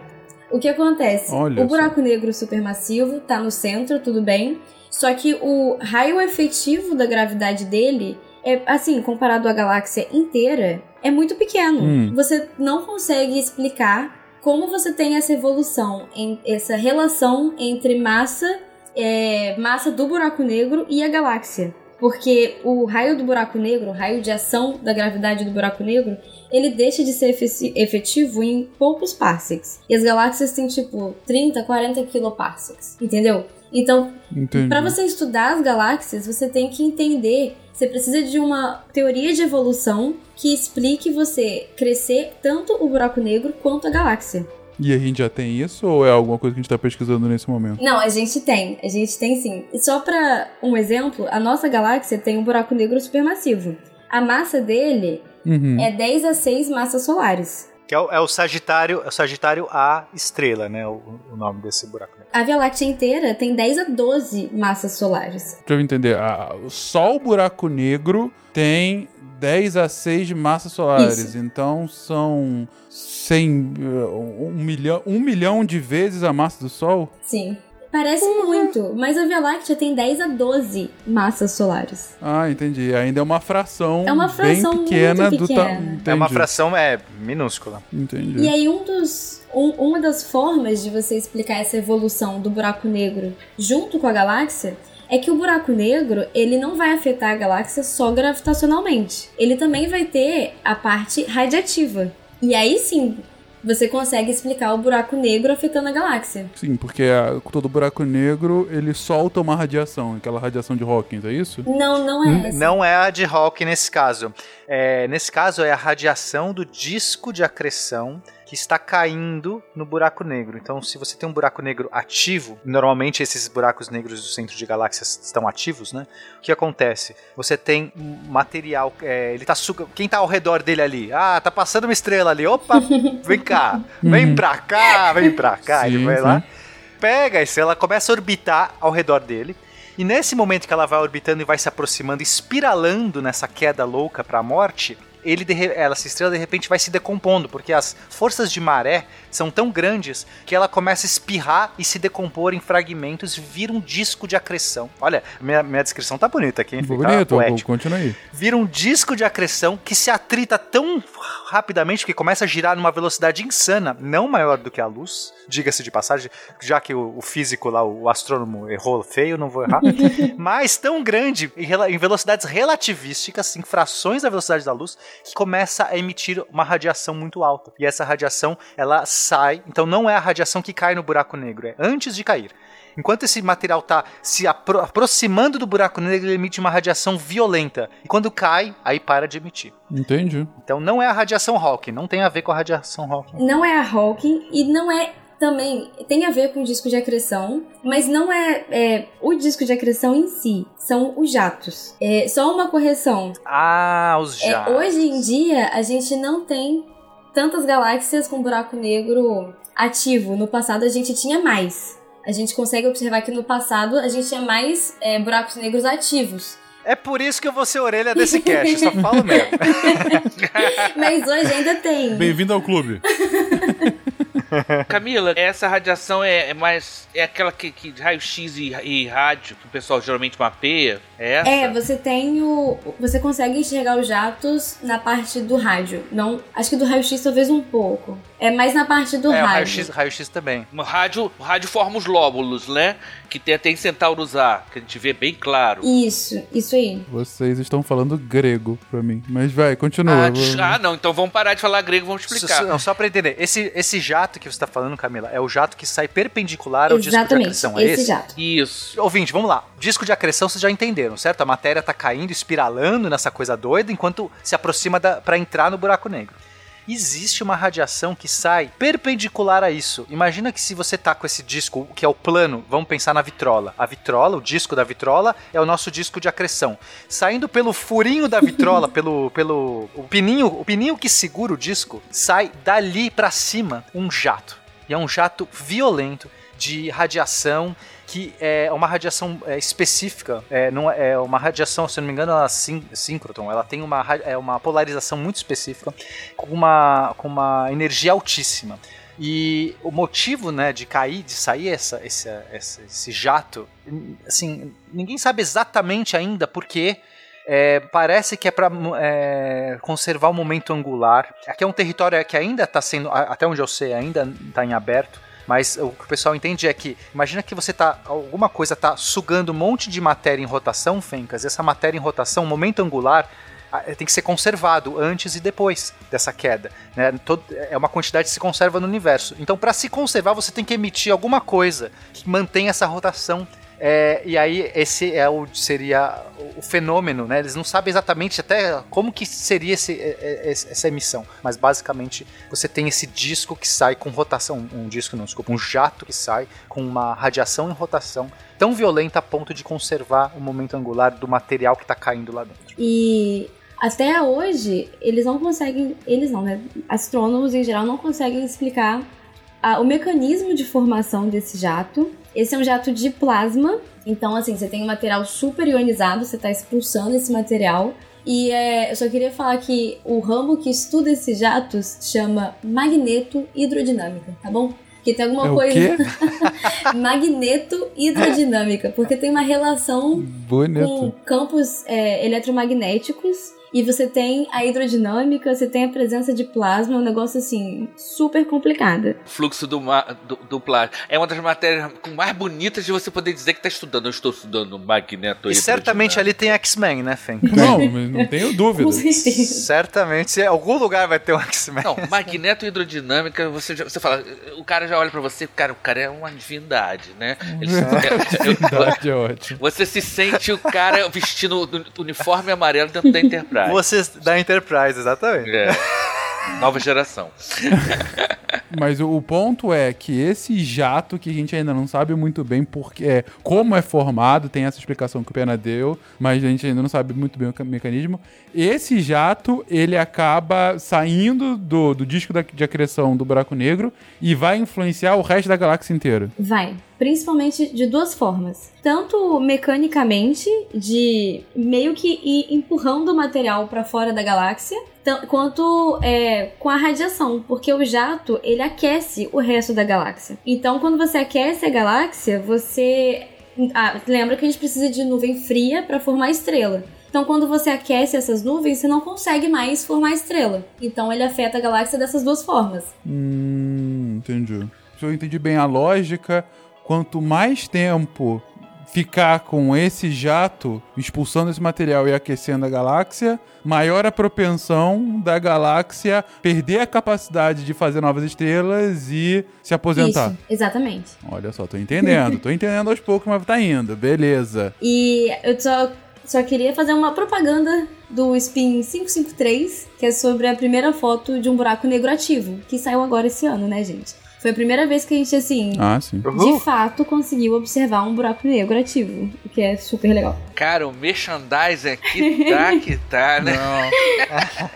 O que acontece? Olha o buraco negro supermassivo tá no centro, tudo bem. Só que o raio efetivo da gravidade dele é, assim, comparado à galáxia inteira, é muito pequeno. Hum. Você não consegue explicar como você tem essa evolução, essa relação entre massa, é, massa do buraco negro e a galáxia. Porque o raio do buraco negro, o raio de ação da gravidade do buraco negro, ele deixa de ser efe- efetivo em poucos parsecs. E as galáxias têm tipo 30, 40 kiloparsecs, entendeu? Então, para você estudar as galáxias, você tem que entender, você precisa de uma teoria de evolução que explique você crescer tanto o buraco negro quanto a galáxia. E a gente já tem isso ou é alguma coisa que a gente está pesquisando nesse momento? Não, a gente tem, a gente tem sim. E só pra um exemplo, a nossa galáxia tem um buraco negro supermassivo. A massa dele Uhum. é 10 a 6 massas solares. Que é o, é o Sagitário, é o Sagitário A estrela, né? O, o nome desse buraco. negro. A Via Láctea inteira tem 10 a 12 massas solares. Deixa eu entender. a- só o buraco negro tem 10 a 6 massas solares. Isso. Então são 100, uh, um, milhão, um milhão de vezes a massa do Sol. Sim. Parece muito, mas a Via Láctea tem 10 a 12 massas solares. Ah, entendi. Ainda é uma fração, É uma fração bem pequena muito do ta... pequena. Entendi. É uma fração é minúscula. Entendi. E aí, um dos, um- uma das formas de você explicar essa evolução do buraco negro junto com a galáxia é que o buraco negro ele não vai afetar a galáxia só gravitacionalmente. Ele também vai ter a parte radiativa. E aí sim, você consegue explicar o buraco negro afetando a galáxia. Sim, porque a- todo buraco negro ele solta uma radiação, aquela radiação de Hawking, é isso? Não, não é essa. Não é a de Hawking nesse caso. É, nesse caso, é a radiação do disco de acreção que está caindo no buraco negro. Então, se você tem um buraco negro ativo, normalmente esses buracos negros do centro de galáxias estão ativos, né? O que acontece? Você tem material, é, ele tá suga... quem tá ao redor dele ali? Ah, tá passando uma estrela ali. Opa, vem cá, vem pra cá, vem pra cá. Sim, ele vai sim. lá, pega a estrela, começa a orbitar ao redor dele. E nesse momento que ela vai orbitando e vai se aproximando, espiralando nessa queda louca para a morte, ele ela, essa estrela de repente vai se decompondo, porque as forças de maré são tão grandes que ela começa a espirrar e se decompor em fragmentos e vira um disco de acreção. Olha, minha, minha descrição tá bonita aqui, hein? Fica Bonito, poético continua aí. vira um disco de acreção que se atrita tão rapidamente que começa a girar numa velocidade insana, não maior do que a luz, diga-se de passagem, já que o, o físico lá, o astrônomo errou feio, não vou errar, mas tão grande em, em velocidades relativísticas, em frações da velocidade da luz, que começa a emitir uma radiação muito alta. E essa radiação, ela sai, então não é a radiação que cai no buraco negro, é antes de cair. Enquanto esse material está se apro- aproximando do buraco negro, ele emite uma radiação violenta. E quando cai, aí para de emitir. Entendi. Então não é a radiação Hawking, não tem a ver com a radiação Hawking. Não é a Hawking e não é também tem a ver com o disco de acreção, mas não é, é, o disco de acreção em si, são os jatos. É, só uma correção. Ah, os É, jatos. hoje em dia a gente não tem tantas galáxias com buraco negro ativo. No passado a gente tinha mais. A gente consegue observar que no passado a gente tinha mais é, buracos negros ativos. É por isso que eu vou ser orelha desse cast, só falo mesmo. Mas hoje ainda tem. Bem-vindo ao clube. Camila, essa radiação é, é mais. É aquela que, que raio-x e, e rádio que o pessoal geralmente mapeia? É essa? É, você tem o. Você consegue enxergar os jatos na parte do rádio. Não. Acho que do raio-x talvez um pouco. É mais na parte do é, rádio. raio-x raio também. O rádio, o rádio forma os lóbulos, né? Que tem até em Centauros A, que a gente vê bem claro. Isso, isso aí. Vocês estão falando grego pra mim. Mas vai, continua. Ah, vou- ah, não, então vamos parar de falar grego, vamos Só, explicar. não, só pra entender, esse, esse jato que você tá falando, Camila, é o jato que sai perpendicular ao disco de Exatamente, acreção, é esse esse? jato. Isso. Ouvinte, vamos lá. Disco de acreção vocês já entenderam, certo? A matéria tá caindo, espiralando nessa coisa doida, enquanto se aproxima da, para entrar no buraco negro. Existe uma radiação que sai perpendicular a isso. Imagina que se você tá com esse disco, que é o plano, vamos pensar na vitrola. A vitrola, o disco da vitrola, é o nosso disco de acreção. Saindo pelo furinho da vitrola, pelo, pelo o pininho, o pininho que segura o disco, sai dali pra cima um jato. E é um jato violento de radiação que é uma radiação é, específica, é, não é é uma radiação, se não me engano, ela é syn- síncrotron, ela tem uma, é uma polarização muito específica com uma, com uma energia altíssima. E o motivo, né, de cair, de sair essa, esse, esse jato, assim, ninguém sabe exatamente ainda por quê. É, parece que é para conservar o momento angular. Aqui é um território que ainda está sendo, até onde eu sei, ainda está em aberto. Mas o que o pessoal entende é que, imagina que você tá, alguma coisa tá sugando um monte de matéria em rotação, Fencas, e essa matéria em rotação, momento angular, ah, tem que ser conservado antes e depois dessa queda. Né? É uma quantidade que se conserva no universo. Então, para se conservar, você tem que emitir alguma coisa que mantenha essa rotação. É, e aí, esse é o, seria o- fenômeno, né? Eles não sabem exatamente até como que seria esse, é, é, esse- essa emissão. Mas basicamente você tem esse disco que sai com rotação. Um disco não, desculpa, um jato que sai com uma radiação em rotação tão violenta a ponto de conservar o momento angular do material que está caindo lá dentro. E até hoje, eles não conseguem. Eles não, né? Astrônomos em geral não conseguem explicar ah, o mecanismo de formação desse jato. Esse é um jato de plasma. Então, assim, você tem um material super ionizado, você está expulsando esse material. E é, eu só queria falar que o ramo que estuda esses jatos chama magneto hidrodinâmica, tá bom? Porque tem alguma É coisa. magneto hidrodinâmica. Porque tem uma relação com Bonito. campos é, eletromagnéticos e você tem a hidrodinâmica, você tem a presença de plasma, é um negócio assim super complicado. Fluxo do, do, do plasma. É uma das matérias com mais bonitas de você poder dizer que está estudando. Eu estou estudando magneto E certamente ali tem X-Men, né, Fen? Não, mas não tenho dúvida. Com certeza. certamente, em algum lugar vai ter um X-Men. Não, magneto hidrodinâmica, você, já- você fala, o cara já olha pra você, cara, o cara é uma divindade, né? Ele- Verdade é ótimo. você se sente o cara vestindo o uniforme amarelo dentro da Enterprise. Enterprise. Vocês da Enterprise, exatamente. É. Nova geração. Mas o, ponto é que esse jato, que a gente ainda não sabe muito bem porque, é, como é formado, tem essa explicação que o Pena deu, mas a gente ainda não sabe muito bem o ca- mecanismo. Esse jato, ele acaba saindo do, do disco da, de acreção do buraco negro e vai influenciar o resto da galáxia inteira. Vai. Principalmente de duas formas. Tanto mecanicamente, de meio que ir empurrando o material para fora da galáxia, quanto é, com a radiação, porque o jato ele aquece o resto da galáxia. Então, quando você aquece a galáxia, você ah, lembra que a gente precisa de nuvem fria para formar estrela. Então, quando você aquece essas nuvens, você não consegue mais formar estrela. Então, ele afeta a galáxia dessas duas formas. Hum, entendi. Se eu entendi bem a lógica, quanto mais tempo ficar com esse jato expulsando esse material e aquecendo a galáxia, maior a propensão da galáxia perder a capacidade de fazer novas estrelas e se aposentar. Isso, exatamente. Olha só, tô entendendo, tô entendendo aos poucos, mas tá indo, beleza. E eu só, só queria fazer uma propaganda do Spin 553, que é sobre a primeira foto de um buraco negro ativo, que saiu agora esse ano, né, gente? Foi a primeira vez que a gente, assim, Ah, sim. de fato conseguiu observar um buraco negro ativo, o que é super legal. Cara, o merchandising aqui tá que tá, né?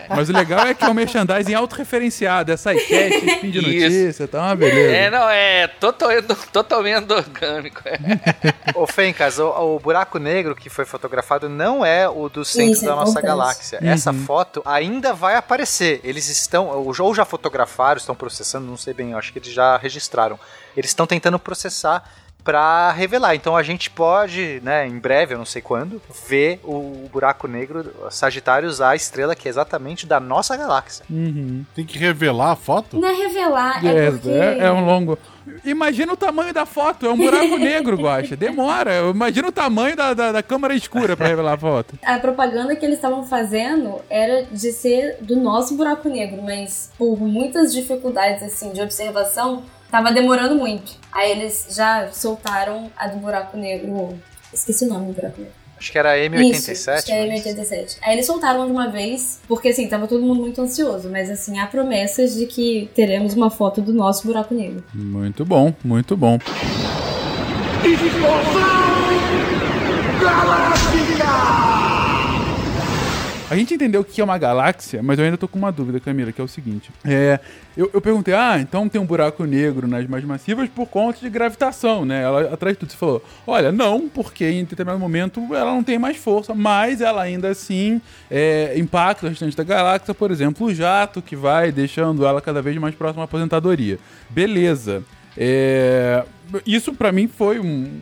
Mas o legal é que é um merchandising autorreferenciado, essa enquete, spin de Isso. notícia, tá uma beleza. É, não, é total, totalmente orgânico. É. Ô, Fencas, o, o buraco negro que foi fotografado não é o do centro Isso, é da nossa importante. galáxia. Uhum. Essa foto ainda vai aparecer. Eles estão, ou já- ou já fotografaram, estão processando, não sei bem, eu acho que eles já registraram. Eles estão tentando processar para revelar. Então a gente pode, né, em breve, eu não sei quando, ver o buraco negro Sagitários, a estrela que é exatamente da nossa galáxia. Uhum. Tem que revelar a foto? Não é revelar, é, É, porque... é, é um longo. Imagina o tamanho da foto, é um buraco negro, Guaxa. Demora. Imagina o tamanho da, da, da câmera escura pra revelar a foto. A propaganda que eles estavam fazendo era de ser do nosso buraco negro, mas por muitas dificuldades assim de observação, tava demorando muito. Aí eles já soltaram a do buraco negro. Esqueci o nome do buraco negro. Acho que era Isso, M87. acho que é mas- M87. Aí eles soltaram de uma vez, porque assim, tava todo mundo muito ansioso, mas assim, há promessas de que teremos uma foto do nosso buraco negro. Muito bom, muito bom. Explosão Galáctica! A gente entendeu o que é uma galáxia, mas eu ainda tô com uma dúvida, Camila, que é o seguinte. É, eu, eu perguntei, ah, então tem um buraco negro nas mais massivas por conta de gravitação, né? Ela, atrás de tudo, você falou, olha, não, porque em determinado momento ela não tem mais força, mas ela ainda assim é, impacta o restante da galáxia, por exemplo, o jato, que vai deixando ela cada vez mais próxima à aposentadoria. Beleza. É, isso pra mim foi um-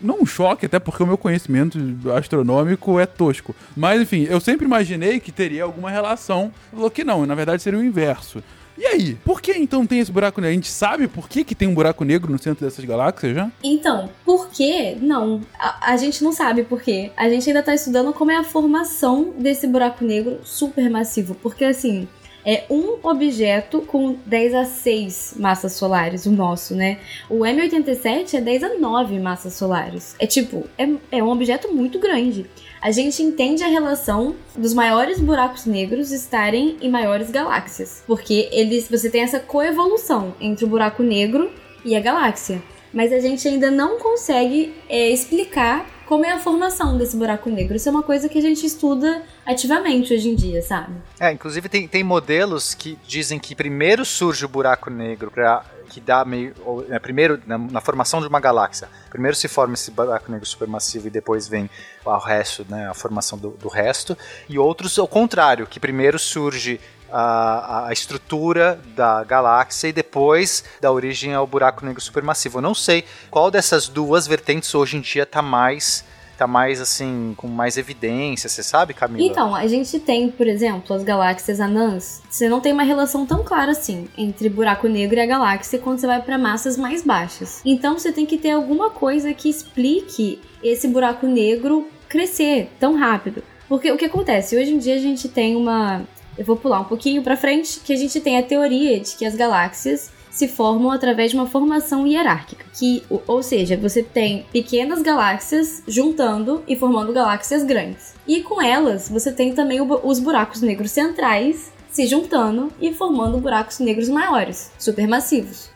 não um choque, até porque o meu conhecimento astronômico é tosco. Mas enfim, eu sempre imaginei que teria alguma relação. Falou que não, na verdade seria o inverso. E aí, por que então tem esse buraco negro? A gente sabe por que, que tem um buraco negro no centro dessas galáxias já? Então, por quê? Não. A, a gente não sabe por quê. A gente ainda tá estudando como é a formação desse buraco negro supermassivo. Porque, assim, é um objeto com 10 a 6 massas solares, o nosso, né? O M87 é 10 a 9 massas solares. É tipo, é, é um objeto muito grande. A gente entende a relação dos maiores buracos negros estarem em maiores galáxias. Porque eles, você tem essa coevolução entre o buraco negro e a galáxia. Mas a gente ainda não consegue é, explicar como é a formação desse buraco negro. Isso é uma coisa que a gente estuda ativamente hoje em dia, sabe? É, inclusive tem, tem modelos que dizem que primeiro surge o buraco negro pra, que dá meio. Ou, é, primeiro, na, na formação de uma galáxia, primeiro se forma esse buraco negro supermassivo e depois vem o resto, né, a formação do, do resto. E outros ao contrário, que primeiro surge a, a estrutura da galáxia e depois dá origem ao buraco negro supermassivo. Eu não sei qual dessas duas vertentes hoje em dia tá mais tá mais assim com mais evidência, você sabe, Camila? Então, a gente tem, por exemplo, as galáxias anãs. Você não tem uma relação tão clara assim entre buraco negro e a galáxia quando você vai para massas mais baixas. Então, você tem que ter alguma coisa que explique esse buraco negro crescer tão rápido. Porque o que acontece? Hoje em dia a gente tem uma eu vou pular um pouquinho para frente, que a gente tem a teoria de que as galáxias se formam através de uma formação hierárquica, que, ou seja, você tem pequenas galáxias juntando e formando galáxias grandes. E com elas, você tem também os buracos negros centrais se juntando e formando buracos negros maiores, supermassivos.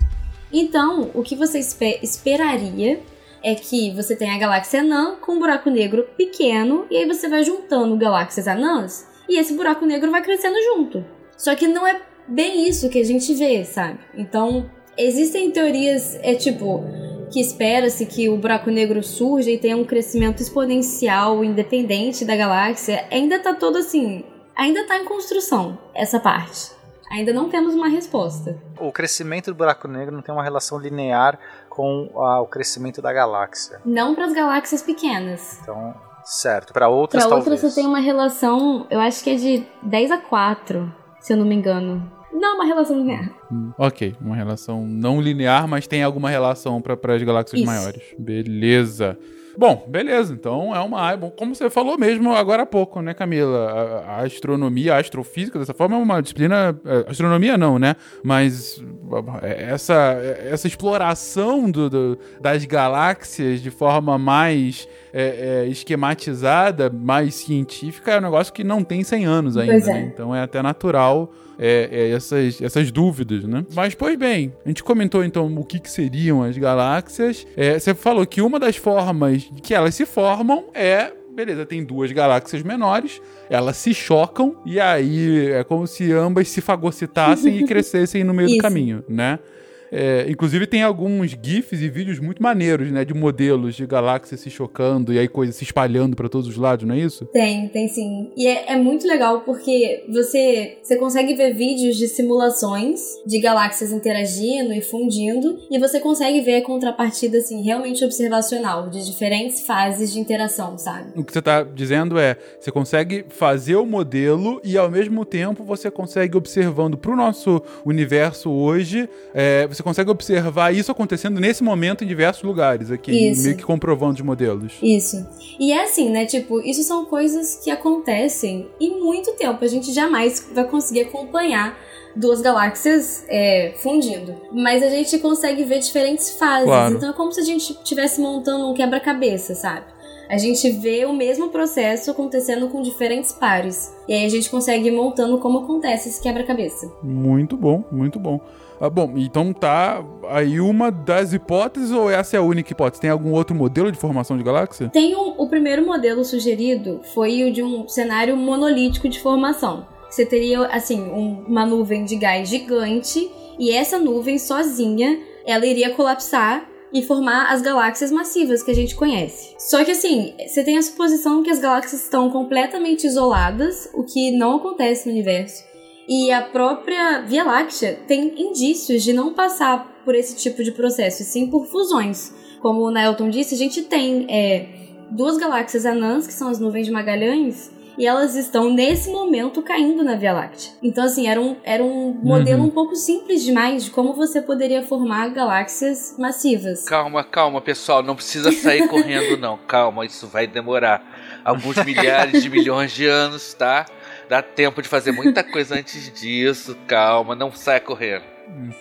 Então, o que você espe- esperaria é que você tenha a galáxia anã com um buraco negro pequeno, e aí você vai juntando galáxias anãs, e esse buraco negro vai crescendo junto. Só que não é bem isso que a gente vê, sabe? Então, existem teorias, é tipo, que espera-se que o buraco negro surja e tenha um crescimento exponencial independente da galáxia. Ainda tá todo assim, ainda tá em construção essa parte. Ainda não temos uma resposta. O crescimento do buraco negro não tem uma relação linear com ah, o crescimento da galáxia. Não para as galáxias pequenas. Então, certo. Para outras, Para talvez. outras você tem uma relação, eu acho que é de 10 a 4, se eu não me engano. Não, uma relação linear. Ok, uma relação não linear, mas tem alguma relação para as galáxias Isso. maiores. Beleza. Bom, beleza. Então é uma área. Como você falou mesmo agora há pouco, né, Camila? A, a astronomia, a astrofísica, dessa forma, é uma disciplina. é, Astronomia não, né? Mas é, essa, essa exploração do, do- das galáxias de forma mais é, é, esquematizada, mais científica, é um negócio que não tem 100 anos ainda. É. né? Então é até natural é, é, essas, essas dúvidas, né? Mas, pois bem, a gente comentou então o que, que seriam as galáxias. É, você falou que uma das formas que elas se formam é. Beleza, tem duas galáxias menores, elas se chocam e aí é como se ambas se fagocitassem e crescessem no meio do Isso. caminho, né? É, inclusive tem alguns GIFs e vídeos muito maneiros, né? De modelos de galáxias se chocando e aí coisas se espalhando pra todos os lados, não é isso? Tem, tem sim. E é, é muito legal porque você, você consegue ver vídeos de simulações de galáxias interagindo e fundindo, e você consegue ver a contrapartida, assim, realmente observacional, de diferentes fases de interação, sabe? O que você está dizendo é, você consegue fazer o modelo e ao mesmo tempo você consegue observando para o nosso universo hoje, é, você consegue observar isso acontecendo nesse momento em diversos lugares aqui, Isso. meio que comprovando os modelos. Isso. E é assim, né? Tipo, isso são coisas que acontecem em muito tempo. A gente jamais vai conseguir acompanhar duas galáxias é, fundindo. Mas a gente consegue ver diferentes fases. Claro. Então é como se a gente estivesse montando um quebra-cabeça, sabe? A gente vê o mesmo processo acontecendo com diferentes pares. E aí a gente consegue ir montando como acontece esse quebra-cabeça. Muito bom, muito bom. Ah, bom, então tá aí uma das hipóteses ou essa é a única hipótese? Tem algum outro modelo de formação de galáxia? Tem um, o primeiro modelo sugerido foi o de um cenário monolítico de formação. Você teria, assim, um- uma nuvem de gás gigante e essa nuvem sozinha, ela iria colapsar e formar as galáxias massivas que a gente conhece. Só que assim, você tem a suposição que as galáxias estão completamente isoladas, o que não acontece no universo. E a própria Via Láctea tem indícios de não passar por esse tipo de processo, e sim por fusões. Como o Nelton disse, a gente tem é, duas galáxias anãs, que são as nuvens de Magalhães, e elas estão nesse momento caindo na Via Láctea. Então, assim, era um, era um modelo um pouco simples demais de como você poderia formar galáxias massivas. Calma, calma, pessoal. Não precisa sair correndo, não. Calma, isso vai demorar alguns milhares de milhões de anos, tá? Dá tempo de fazer muita coisa antes disso. Calma, não saia correndo.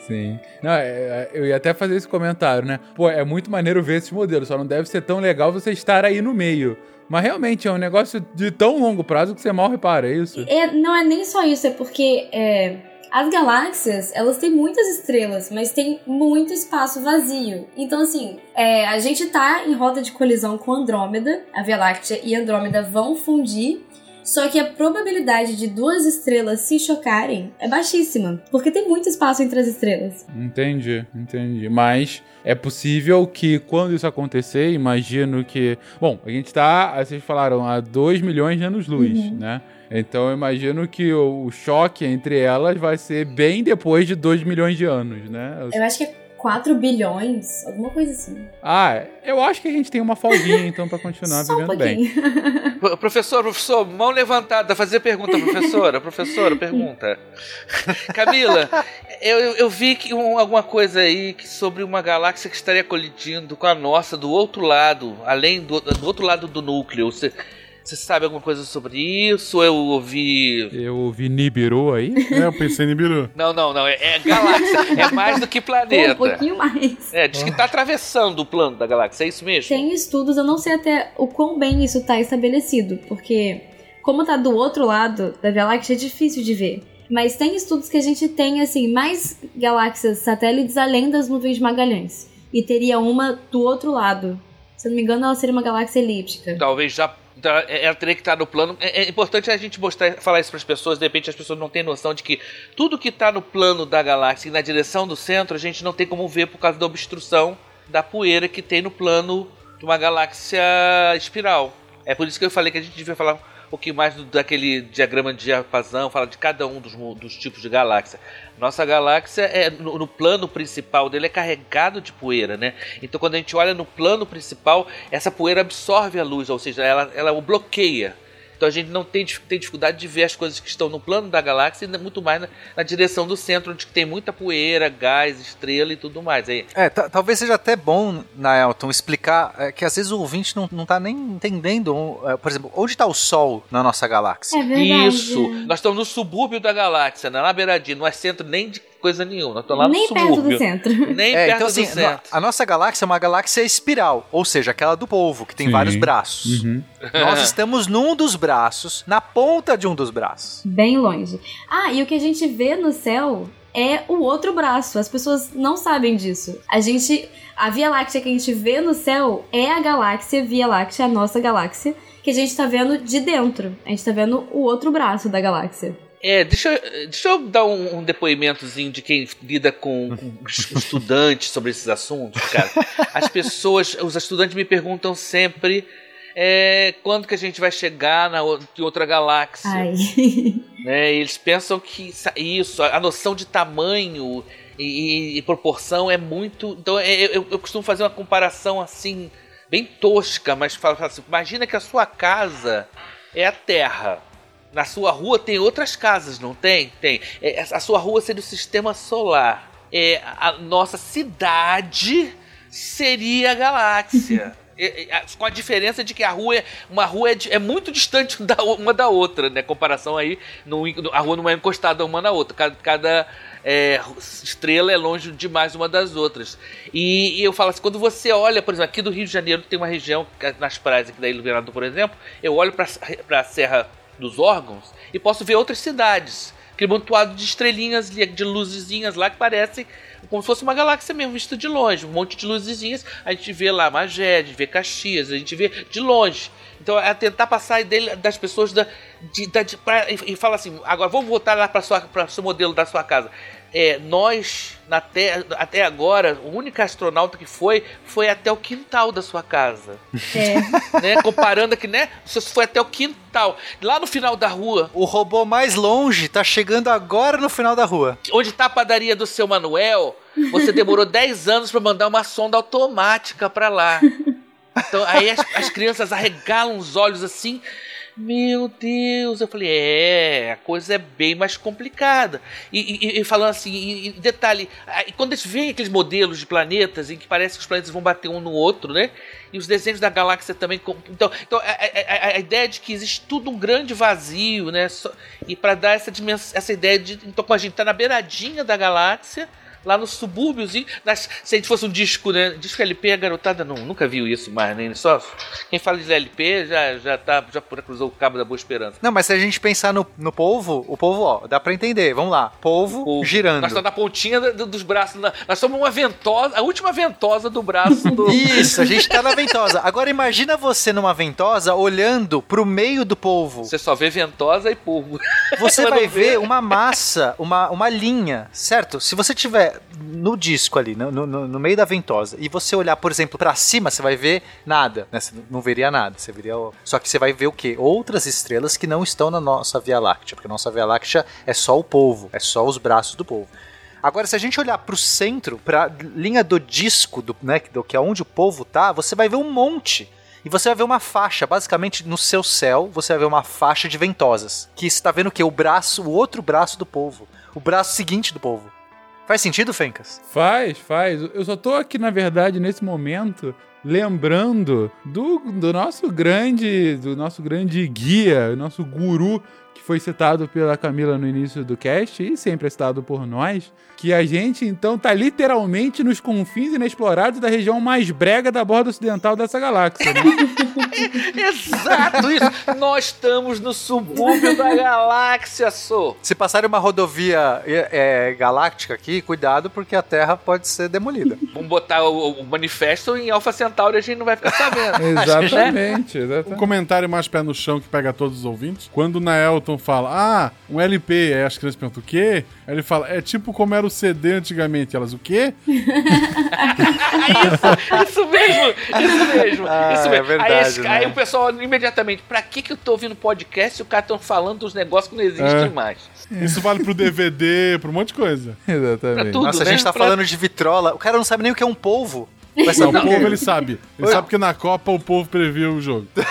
Sim. Não, é, é, eu ia até fazer esse comentário, né? Pô, é muito maneiro ver esses modelos, só não deve ser tão legal você estar aí no meio. Mas realmente é um negócio de tão longo prazo que você mal repara, é isso? É, não é nem só isso, é porque é, as galáxias, elas têm muitas estrelas, mas tem muito espaço vazio. Então, assim, é, a gente tá em roda de colisão com Andrômeda, a Via Láctea e Andrômeda vão fundir. Só que a probabilidade de duas estrelas se chocarem é baixíssima, porque tem muito espaço entre as estrelas. Entendi, entendi. Mas é possível que quando isso acontecer, imagino que. Bom, a gente tá, vocês falaram, a 2 milhões de anos-luz, né? Então eu imagino que o, o choque entre elas vai ser bem depois de 2 milhões de anos, né? Eu acho que é 4 bilhões, alguma coisa assim. Ah, eu acho que a gente tem uma folguinha então pra continuar Só um vivendo bem. Professor, professor, mão levantada, fazer pergunta, professora, professora, pergunta. Camila, eu, eu- eu vi que um- alguma coisa aí que sobre uma galáxia que estaria colidindo com a nossa do outro lado, além do, do outro lado do núcleo. Você, Você sabe alguma coisa sobre isso? Eu ouvi. Eu ouvi Nibiru aí. É, eu pensei em Nibiru. Não, não, não. É, é galáxia. é mais do que Pô, planeta. um pouquinho mais. É, diz que tá atravessando o plano da galáxia. É isso mesmo? Tem estudos, eu não sei até o quão bem isso tá estabelecido, porque como tá do outro lado da galáxia é difícil de ver. Mas tem estudos que a gente tem assim mais galáxias satélites além das nuvens de Magalhães e teria uma do outro lado. Se eu não me engano, ela seria uma galáxia elíptica. Talvez já. Tá, Ela teria que estar no plano. É, é importante a gente mostrar, falar isso para as pessoas. De repente as pessoas não têm noção de que tudo que está no plano da galáxia e na direção do centro a gente não tem como ver por causa da obstrução da poeira que tem no plano de uma galáxia espiral. É por isso que eu falei que a gente devia falar pouquinho mais do- daquele diagrama de diapasão, falar de cada um dos, dos tipos de galáxia. Nossa galáxia é no, no plano principal dele é carregado de poeira, né? Então quando a gente olha no plano principal, essa poeira absorve a luz, ou seja, ela, ela o bloqueia. Então a gente não tem, tem dificuldade de ver as coisas que estão no plano da galáxia e muito mais na, na direção do centro, onde tem muita poeira, gás, estrela e tudo mais. Aí, É, ta- talvez seja até bom, Naelton, explicar é, que às vezes o ouvinte não, não tá nem entendendo, é, por exemplo, onde está o Sol na nossa galáxia. É verdade. Isso! Nós estamos no subúrbio da galáxia, na beiradinha, não é centro nem de coisa nenhuma. Nós lá no Nem perto do centro. Nem É, perto então do assim, centro. a nossa galáxia é uma galáxia espiral, ou seja, aquela do polvo, que tem Sim. vários braços. Uhum. Nós estamos num dos braços, na ponta de um dos braços. Bem longe. Ah, e o que a gente vê no céu é o outro braço. As pessoas não sabem disso. A gente. A Via Láctea que a gente vê no céu é a galáxia Via Láctea, a nossa galáxia, que a gente tá vendo de dentro. A gente tá vendo o outro braço da galáxia. É, deixa, eu- deixa eu dar um, um depoimentozinho de quem lida com, com estudantes sobre esses assuntos, cara. As pessoas, os estudantes me perguntam sempre é, quando que a gente vai chegar na em outra galáxia. Ai. né? E eles pensam que isso, a a noção de tamanho e, e- e proporção é muito. Então é, eu, eu costumo fazer uma comparação assim, bem tosca, mas falo assim: imagina que a sua casa é a Terra. Na sua rua tem outras casas, não tem? Tem. É, a sua rua seria o sistema solar. É, a nossa cidade seria a galáxia. É, é, com a diferença de que a rua é, uma rua é, é muito distante da, uma da outra, né? Comparação aí, no, a rua não é encostada uma na outra. Cada, cada, é, estrela é longe demais uma das outras. E, e eu falo assim, quando você olha, por exemplo, aqui do Rio de Janeiro tem uma região, que- nas praias aqui da Ilha do Governador, por exemplo, eu olho para a Serra dos Órgãos e posso ver outras cidades. Aquele montoado de estrelinhas, de luzezinhas lá que parecem como se fosse uma galáxia mesmo, vista de longe. Um monte de luzezinhas. A gente vê lá Magé, a gente vê Caxias, a gente vê de longe. Então é tentar passar ideia das pessoas da, de, da, de, pra, e, e fala assim: agora vamos voltar lá para o seu modelo da sua casa. É, nós, na terra, até agora, o único astronauta que foi, foi até o quintal da sua casa. É. né? Comparando aqui, né? Você foi até o quintal. Lá no final da rua, O robô mais longe tá chegando agora no final da rua. onde tá a padaria do seu Manuel, você demorou 10 anos para mandar uma sonda automática para lá. Então aí as, as crianças arregalam os olhos assim. Meu Deus, eu falei, é, a coisa é bem mais complicada. E, e- e falando assim, e, e detalhe, quando eles veem aqueles modelos de planetas em que parece que os planetas vão bater um no outro, né? E os desenhos da galáxia também. Então, então a, a- a- ideia de que existe tudo um grande vazio, né? Só- e para dar essa, dimens- essa ideia de. Então, a gente tá na beiradinha da galáxia, lá nos subúrbios, e nas- se a gente fosse um disco, né? Disco LP, a garotada não, nunca viu isso mais, nem só. Quem fala de LP já, já, tá, já cruzou o cabo da Boa Esperança. Não, mas se a gente pensar no, no polvo, o polvo, ó, dá pra entender. Vamos lá. Polvo, O- girando. Nós estamos na pontinha do- dos braços. na- nós somos uma ventosa, a última ventosa do braço do. Isso, a gente tá na ventosa. Agora imagina você numa ventosa olhando pro meio do polvo. Você só vê ventosa e polvo. Você vai ver uma massa, uma, uma linha, certo? Se você tiver no disco ali, no, no, no meio da ventosa, e você olhar, por exemplo, pra cima, você vai ver nada, né? Você não veria nada, você veria... o- Só que você vai ver o quê? Outras estrelas que não estão na nossa Via Láctea, porque a nossa Via Láctea é só o polvo, é só os braços do polvo. Agora, se a gente olhar pro centro, pra linha do disco, do, né, do que é onde o polvo tá, você vai ver um monte. E você vai ver uma faixa, basicamente no seu céu, você vai ver uma faixa de ventosas. Que você tá vendo o quê? O braço, o outro braço do polvo. O braço seguinte do polvo. Faz sentido, Fencas? Faz, faz. Eu só tô aqui, na verdade, nesse momento, lembrando do, do nosso grande, do nosso grande guia, nosso guru que foi citado pela Camila no início do cast e sempre é citado por nós, que a gente então tá literalmente nos confins inexplorados da região mais brega da borda ocidental dessa galáxia, né? Exato isso. Nós estamos no subúrbio da galáxia, sou. Se passarem uma rodovia é, é, galáctica aqui, cuidado porque a Terra pode ser demolida. Vamos botar o, o manifesto em Alpha Centauri e a gente não vai ficar sabendo. exatamente, Um exatamente. comentário mais pé no chão que pega todos os ouvintes. Quando o Naelton fala, ah, um LP, aí as crianças perguntam o quê? Aí ele fala, é tipo como era o CD antigamente. Elas, o quê? isso, isso mesmo, isso mesmo. Ah, isso mesmo. é verdade, aí, esse- né? aí o pessoal imediatamente, pra que, que eu tô ouvindo podcast se o cara tão falando dos negócios que não existem É. mais? Isso vale pro DVD, pra um monte de coisa. Exatamente. tudo. Nossa, a né? gente tá Pra- falando de vitrola. O cara não sabe nem o que é um polvo. Vai Não, o povo ele sabe. Ele sabe que na Copa o povo previu o jogo.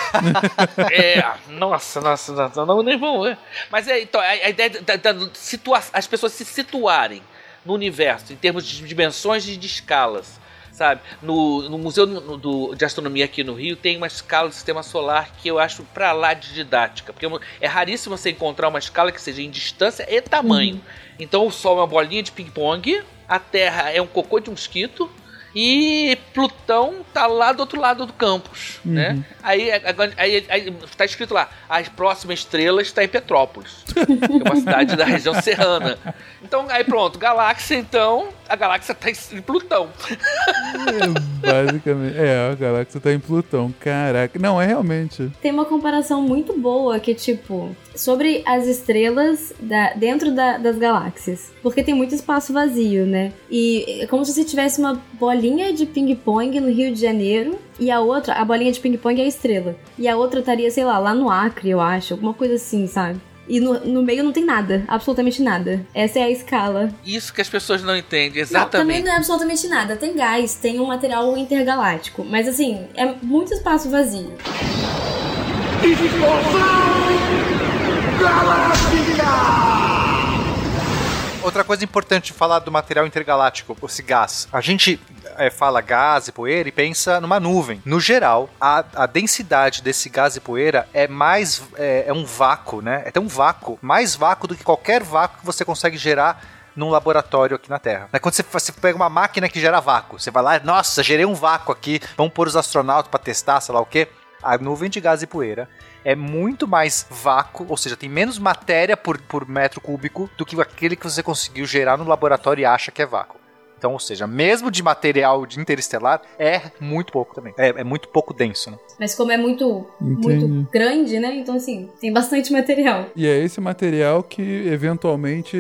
É, nossa, nossa, nossa, não, nem vão. Mas é, então, a, a ideia da, da- da situa as pessoas se situarem no universo, em termos de dimensões e de escalas, sabe? No, no Museu do- de Astronomia aqui no Rio tem uma escala do sistema solar que eu acho pra lá de didática, porque é raríssimo você encontrar uma escala que seja em distância e tamanho. Então o Sol é uma bolinha de ping-pong, a Terra é um cocô de mosquito, e Plutão tá lá do outro lado do campus, né? Aí, agora- aí, aí tá escrito lá, a próxima estrela está em Petrópolis, que é uma cidade da região serrana. Então, aí pronto, galáxia então, a galáxia tá em Plutão. Basicamente. É, a galáxia tá em Plutão. Caraca. Não, é realmente. Tem uma comparação muito boa que, tipo, sobre as estrelas da- dentro da- das galáxias. Porque tem muito espaço vazio, né? E é como se você tivesse uma bolinha de ping-pong no Rio de Janeiro e a outra, a bolinha de ping-pong é a estrela. E a outra estaria, sei lá, lá no Acre, eu acho. Alguma coisa assim, sabe? E no, no meio não tem nada, absolutamente nada. Essa é a escala. Isso que as pessoas não entendem, Não, também exatamente. não é absolutamente nada. Tem gás, tem um material intergaláctico. Mas assim, é muito espaço vazio. Outra coisa importante de falar do material intergaláctico, esse gás. A gente é, fala gás e poeira e pensa numa nuvem. No geral, a, a densidade desse gás e poeira é mais. É, é um vácuo, né? É tão vácuo, mais vácuo do que qualquer vácuo que você consegue gerar num laboratório aqui na Terra. É quando você, você pega uma máquina que gera vácuo, você vai lá, nossa, gerei um vácuo aqui, vamos pôr os astronautas para testar, sei lá o quê. A nuvem de gás e poeira é muito mais vácuo, ou seja, tem menos matéria por, por metro cúbico do que aquele que você conseguiu gerar no laboratório e acha que é vácuo. Então, ou seja, mesmo de material de interestelar, é muito pouco também. É, é muito pouco denso, né? Mas como é muito, Entendi. muito grande, né? Então, assim, tem bastante material. E é esse material que eventualmente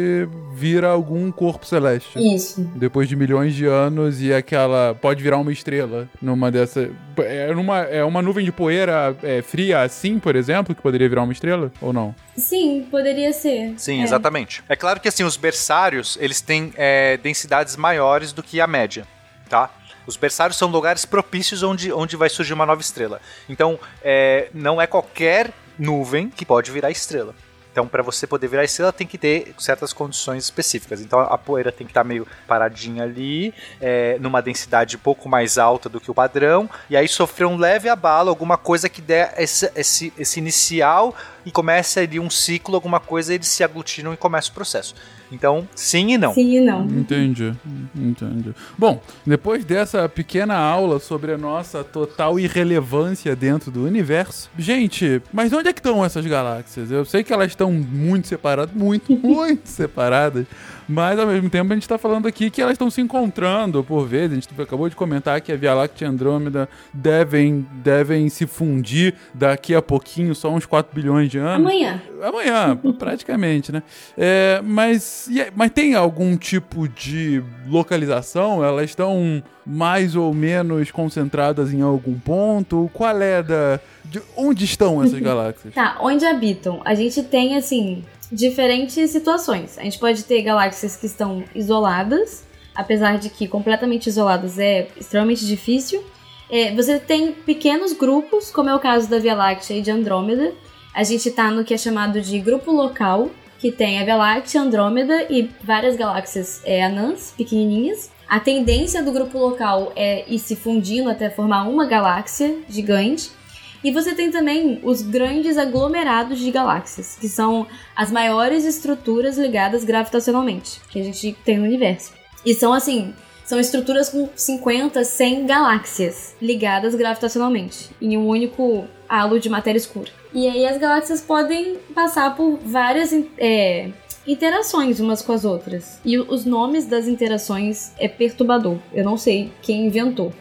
vira algum corpo celeste. Isso. Depois de milhões de anos e aquela. Pode virar uma estrela numa dessa. É, numa, é uma nuvem de poeira é, fria assim, por exemplo, que poderia virar uma estrela? Ou não? Sim, poderia ser. Sim, É. exatamente. É claro que assim, os berçários, eles têm é, densidades maiores do que a média, tá? Os berçários são lugares propícios onde, onde vai surgir uma nova estrela. Então, é, não é qualquer nuvem que pode virar estrela. Então, para você poder virar estrela, tem que ter certas condições específicas. Então, a poeira tem que estar meio paradinha ali, é, numa densidade um pouco mais alta do que o padrão, e aí sofrer um leve abalo, alguma coisa que der esse, esse, esse inicial e começa ali um ciclo, alguma coisa, eles se aglutinam e começa o processo. Então, sim e não. Sim e não. Entendi, entendi. Bom, depois dessa pequena aula sobre a nossa total irrelevância dentro do universo, gente, mas onde é que estão essas galáxias? Eu sei que elas estão muito separadas, muito, muito separadas, mas ao mesmo tempo a gente está falando aqui que elas estão se encontrando por vezes. A gente acabou de comentar que a Via Láctea e Andrômeda devem, devem se fundir daqui a pouquinho, só uns 4 bilhões de anos. Amanhã. Amanhã, praticamente, né? É, mas, aí- mas tem algum tipo de localização? Elas estão mais ou menos concentradas em algum ponto? Qual é da. De onde estão essas galáxias? Tá, onde habitam? A gente tem, assim, diferentes situações. A gente pode ter galáxias que estão isoladas, apesar de que completamente isoladas é extremamente difícil. É, você tem pequenos grupos, como é o caso da Via Láctea e de Andrômeda. A gente tá no que é chamado de grupo local, que tem a Via Láctea, Andrômeda e várias galáxias é, anãs, pequenininhas. A tendência do grupo local é ir se fundindo até formar uma galáxia gigante. E você tem também os grandes aglomerados de galáxias, que são as maiores estruturas ligadas gravitacionalmente que a gente tem no universo. E são assim, são estruturas com 50, 100 galáxias ligadas gravitacionalmente em um único halo de matéria escura. E aí as galáxias podem passar por várias é, interações umas com as outras. E os nomes das interações é perturbador. Eu não sei quem inventou.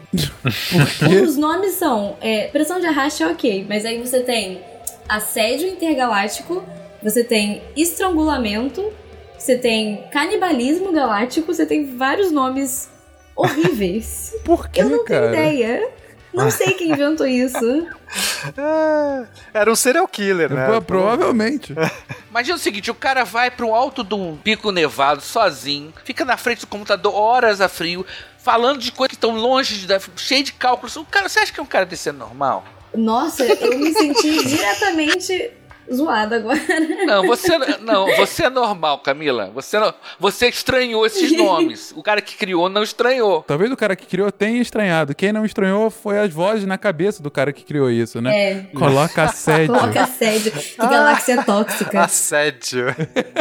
Os nomes são é, pressão de arraste é ok, mas aí você tem assédio intergaláctico, você tem estrangulamento, você tem canibalismo galáctico, você tem vários nomes horríveis. Por que, Eu não cara? tenho ideia. Não sei quem inventou isso. É, era um serial killer, né? Pô, provavelmente. Imagina o seguinte, o cara vai para um alto de um pico nevado sozinho, fica na frente do computador horas a frio, falando de coisas que estão longe, de, cheio de cálculos. O cara, você acha que é um cara desse é normal? Nossa, eu me senti diretamente zoada agora. Não, você não, você é normal, Camila. Você não, você estranhou esses nomes. O cara que criou não estranhou. Talvez o cara que criou tenha estranhado. Quem não estranhou foi as vozes na cabeça do cara que criou isso, né? É. Coloca assédio. Coloca assédio. Que galáxia tóxica. Assédio.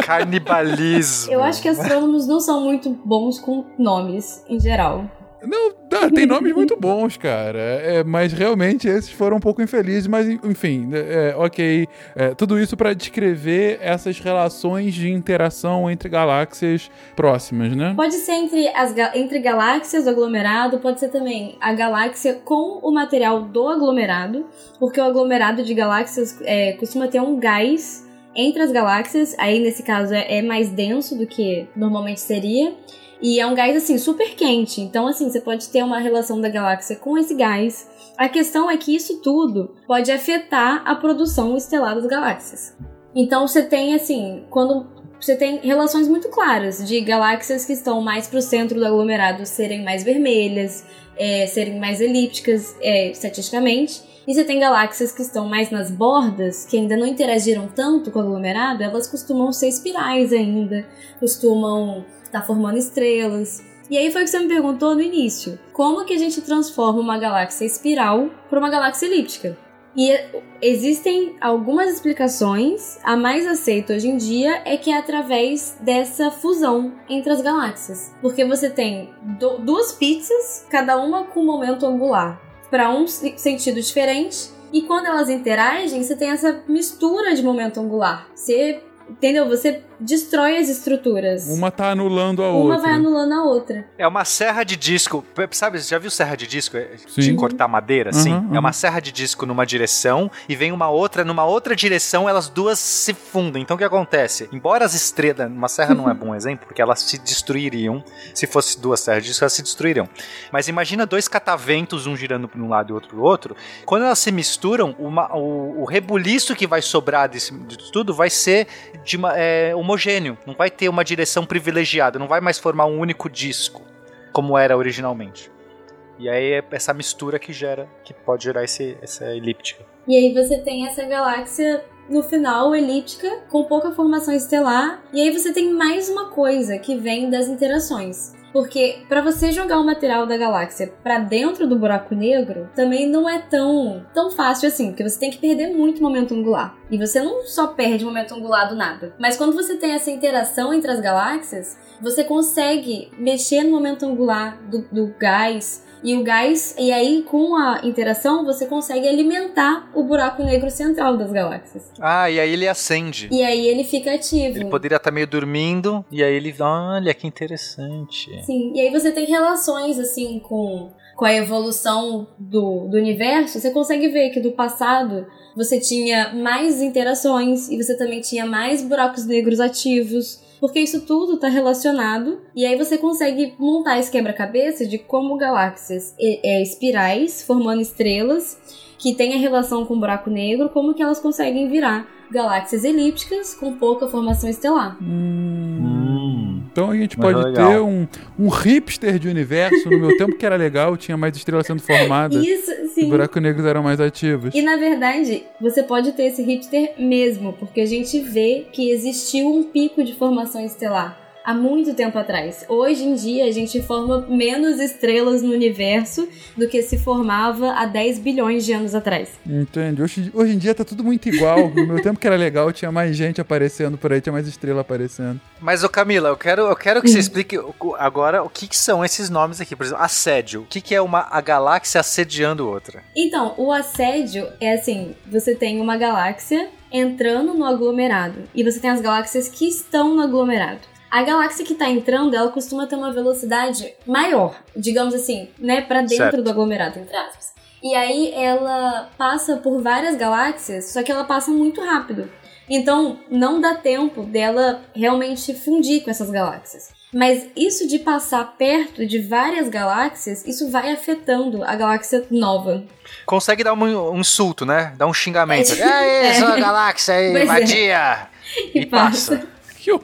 Canibalismo. Eu acho que astrônomos não são muito bons com nomes, em geral. Não, tá, tem nomes muito bons, cara. É, mas realmente esses foram um pouco infelizes, mas enfim, é, ok. É, tudo isso para descrever essas relações de interação entre galáxias próximas, né? Pode ser entre, as, entre galáxias do aglomerado, pode ser também a galáxia com o material do aglomerado, porque o aglomerado de galáxias é, costuma ter um gás entre as galáxias, aí nesse caso é, é mais denso do que normalmente seria. E é um gás, assim, super quente. Então, assim, você pode ter uma relação da galáxia com esse gás. A questão é que isso tudo pode afetar a produção estelar das galáxias. Então, você tem, assim, quando você tem relações muito claras de galáxias que estão mais para o centro do aglomerado serem mais vermelhas, é, serem mais elípticas é, estatisticamente. E você tem galáxias que estão mais nas bordas, que ainda não interagiram tanto com o aglomerado, elas costumam ser espirais ainda, costumam estar formando estrelas. E aí foi o que você me perguntou no início. Como que a gente transforma uma galáxia espiral para uma galáxia elíptica? E existem algumas explicações. A mais aceita hoje em dia é que é através dessa fusão entre as galáxias. Porque você tem du- duas pizzas, cada uma com um momento angular, para um se- sentido diferente. E quando elas interagem, você tem essa mistura de momento angular. Você, entendeu? Você destrói as estruturas. Uma tá anulando a Uma outra. vai anulando a outra. É uma serra de disco. Sabe, você já viu serra de disco? É, Sim. De cortar madeira, assim? Uhum, É uma serra de disco numa direção e vem uma outra, numa outra direção, elas duas se fundem. Então o que acontece? Embora as estrelas. Uma serra não é bom exemplo, porque elas se destruiriam. Se fosse duas serras de disco, elas se destruiriam. Mas imagina dois cataventos, um girando para um lado e outro para o outro. Quando elas se misturam, uma- o, o rebuliço que vai sobrar desse, disso tudo vai ser de uma- é, homogêneo. Não vai ter uma direção privilegiada. Não vai mais formar um único disco como era originalmente. E aí é essa mistura que gera, que pode gerar esse, essa elíptica. E aí você tem essa galáxia no final elíptica, com pouca formação estelar, e aí você tem mais uma coisa que vem das interações. Porque para você jogar o material da galáxia para dentro do buraco negro, também não é tão tão fácil assim, porque você tem que perder muito momento angular. E você não só perde momento angular do nada, mas quando você tem essa interação entre as galáxias, você consegue mexer no momento angular do, do gás e o gás, e aí com a interação você consegue alimentar o buraco negro central das galáxias. Ah, e aí ele acende. E aí ele fica ativo. Ele poderia estar meio dormindo, e aí ele. Olha que interessante. Sim, e aí você tem relações assim com, com a evolução do, do universo. Você consegue ver que do passado você tinha mais interações e você também tinha mais buracos negros ativos. Porque isso tudo está relacionado, e aí você consegue montar esse quebra-cabeça de como galáxias é, é, espirais, formando estrelas, que tem a relação com o buraco negro, como que elas conseguem virar galáxias elípticas com pouca formação estelar. Hum. Então a gente Mas pode legal. ter um, um hipster de universo. No meu tempo que era legal, tinha mais estrelas sendo formadas. Isso, Os sim. buracos negros eram mais ativos. E na verdade, você pode ter esse hipster mesmo, porque a gente vê que existiu um pico de formação estelar há muito tempo atrás. Hoje em dia, a gente forma menos estrelas no universo do que se formava há 10 bilhões de anos atrás. Entende? Hoje, hoje em dia tá tudo muito igual. No meu tempo que era legal, tinha mais gente aparecendo por aí, tinha mais estrela aparecendo. Mas, ô Camila, eu quero, eu quero que você explique o- o- agora o que, que são esses nomes aqui. Por exemplo, assédio. O que, que é uma a galáxia assediando outra? Então, o assédio é assim: você tem uma galáxia entrando no aglomerado e você tem as galáxias que estão no aglomerado. A galáxia que tá entrando, ela costuma ter uma velocidade maior, digamos assim, né, Pra dentro Certo. do aglomerado, entre aspas. E aí ela passa por várias galáxias, só que ela passa muito rápido. Então, não dá tempo dela realmente fundir com essas galáxias. Mas isso de passar perto de várias galáxias, isso vai afetando a galáxia nova. Consegue dar um, um insulto, né? Dar um xingamento. É. É. sua galáxia aí, Pois é. vadia! E E passa. Horror.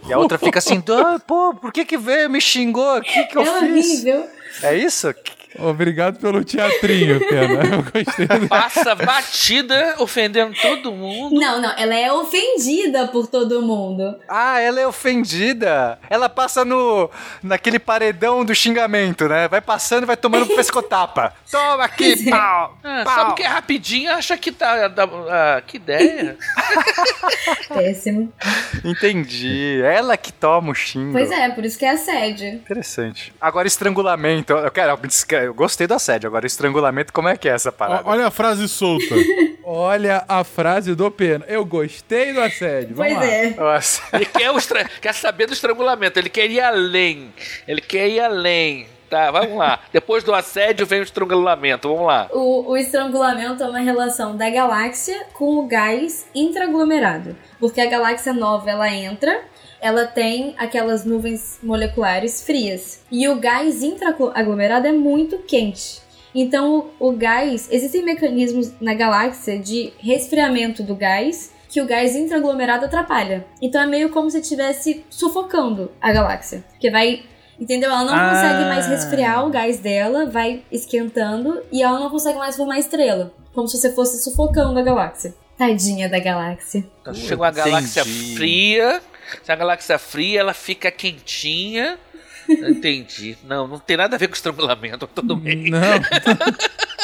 E a outra fica assim, "Ah, pô, por que que veio, me xingou? O que que eu é fiz? horrível. É isso? Obrigado pelo teatrinho, Pena. Eu gostei do... Passa batida, ofendendo todo mundo. Não, não, ela é ofendida por todo mundo. Ah, ela é ofendida. Ela passa no naquele paredão do xingamento, né? Vai passando e vai tomando pescotapa. Toma aqui, é. pau! Ah, pau. sabe que é rapidinho, acha que tá. ah, que ideia. Péssimo. Entendi. Ela que toma o xingo. Pois é, por isso que é assédio. Interessante. Agora, estrangulamento. Eu, quero, eu gostei do assédio. Agora, estrangulamento, como é que é essa parada? Olha a frase solta. Olha a frase do Pena. Eu gostei do assédio. Vamos Pois lá. é. Nossa. Ele quer, o estra- quer saber do estrangulamento, ele quer ir além. Ele quer ir além. Tá, vamos lá. Depois do assédio vem o estrangulamento, vamos lá. O, o estrangulamento é uma relação da galáxia com o gás intraaglomerado. Porque a galáxia nova, ela entra, ela tem aquelas nuvens moleculares frias. E o gás intraaglomerado é muito quente. Então, o, gás... Existem mecanismos na galáxia de resfriamento do gás que o gás intraaglomerado atrapalha. Então, é meio como se estivesse sufocando a galáxia. Que vai... Entendeu? Ela não Ah. consegue mais resfriar o gás dela, vai esquentando e ela não consegue mais formar estrela. Como se você fosse sufocando a galáxia. Tadinha da galáxia. Então, chega uma galáxia entendi. fria. Se a galáxia fria, ela fica quentinha. Entendi. Não, não tem nada a ver com estrangulamento, tudo bem. Não.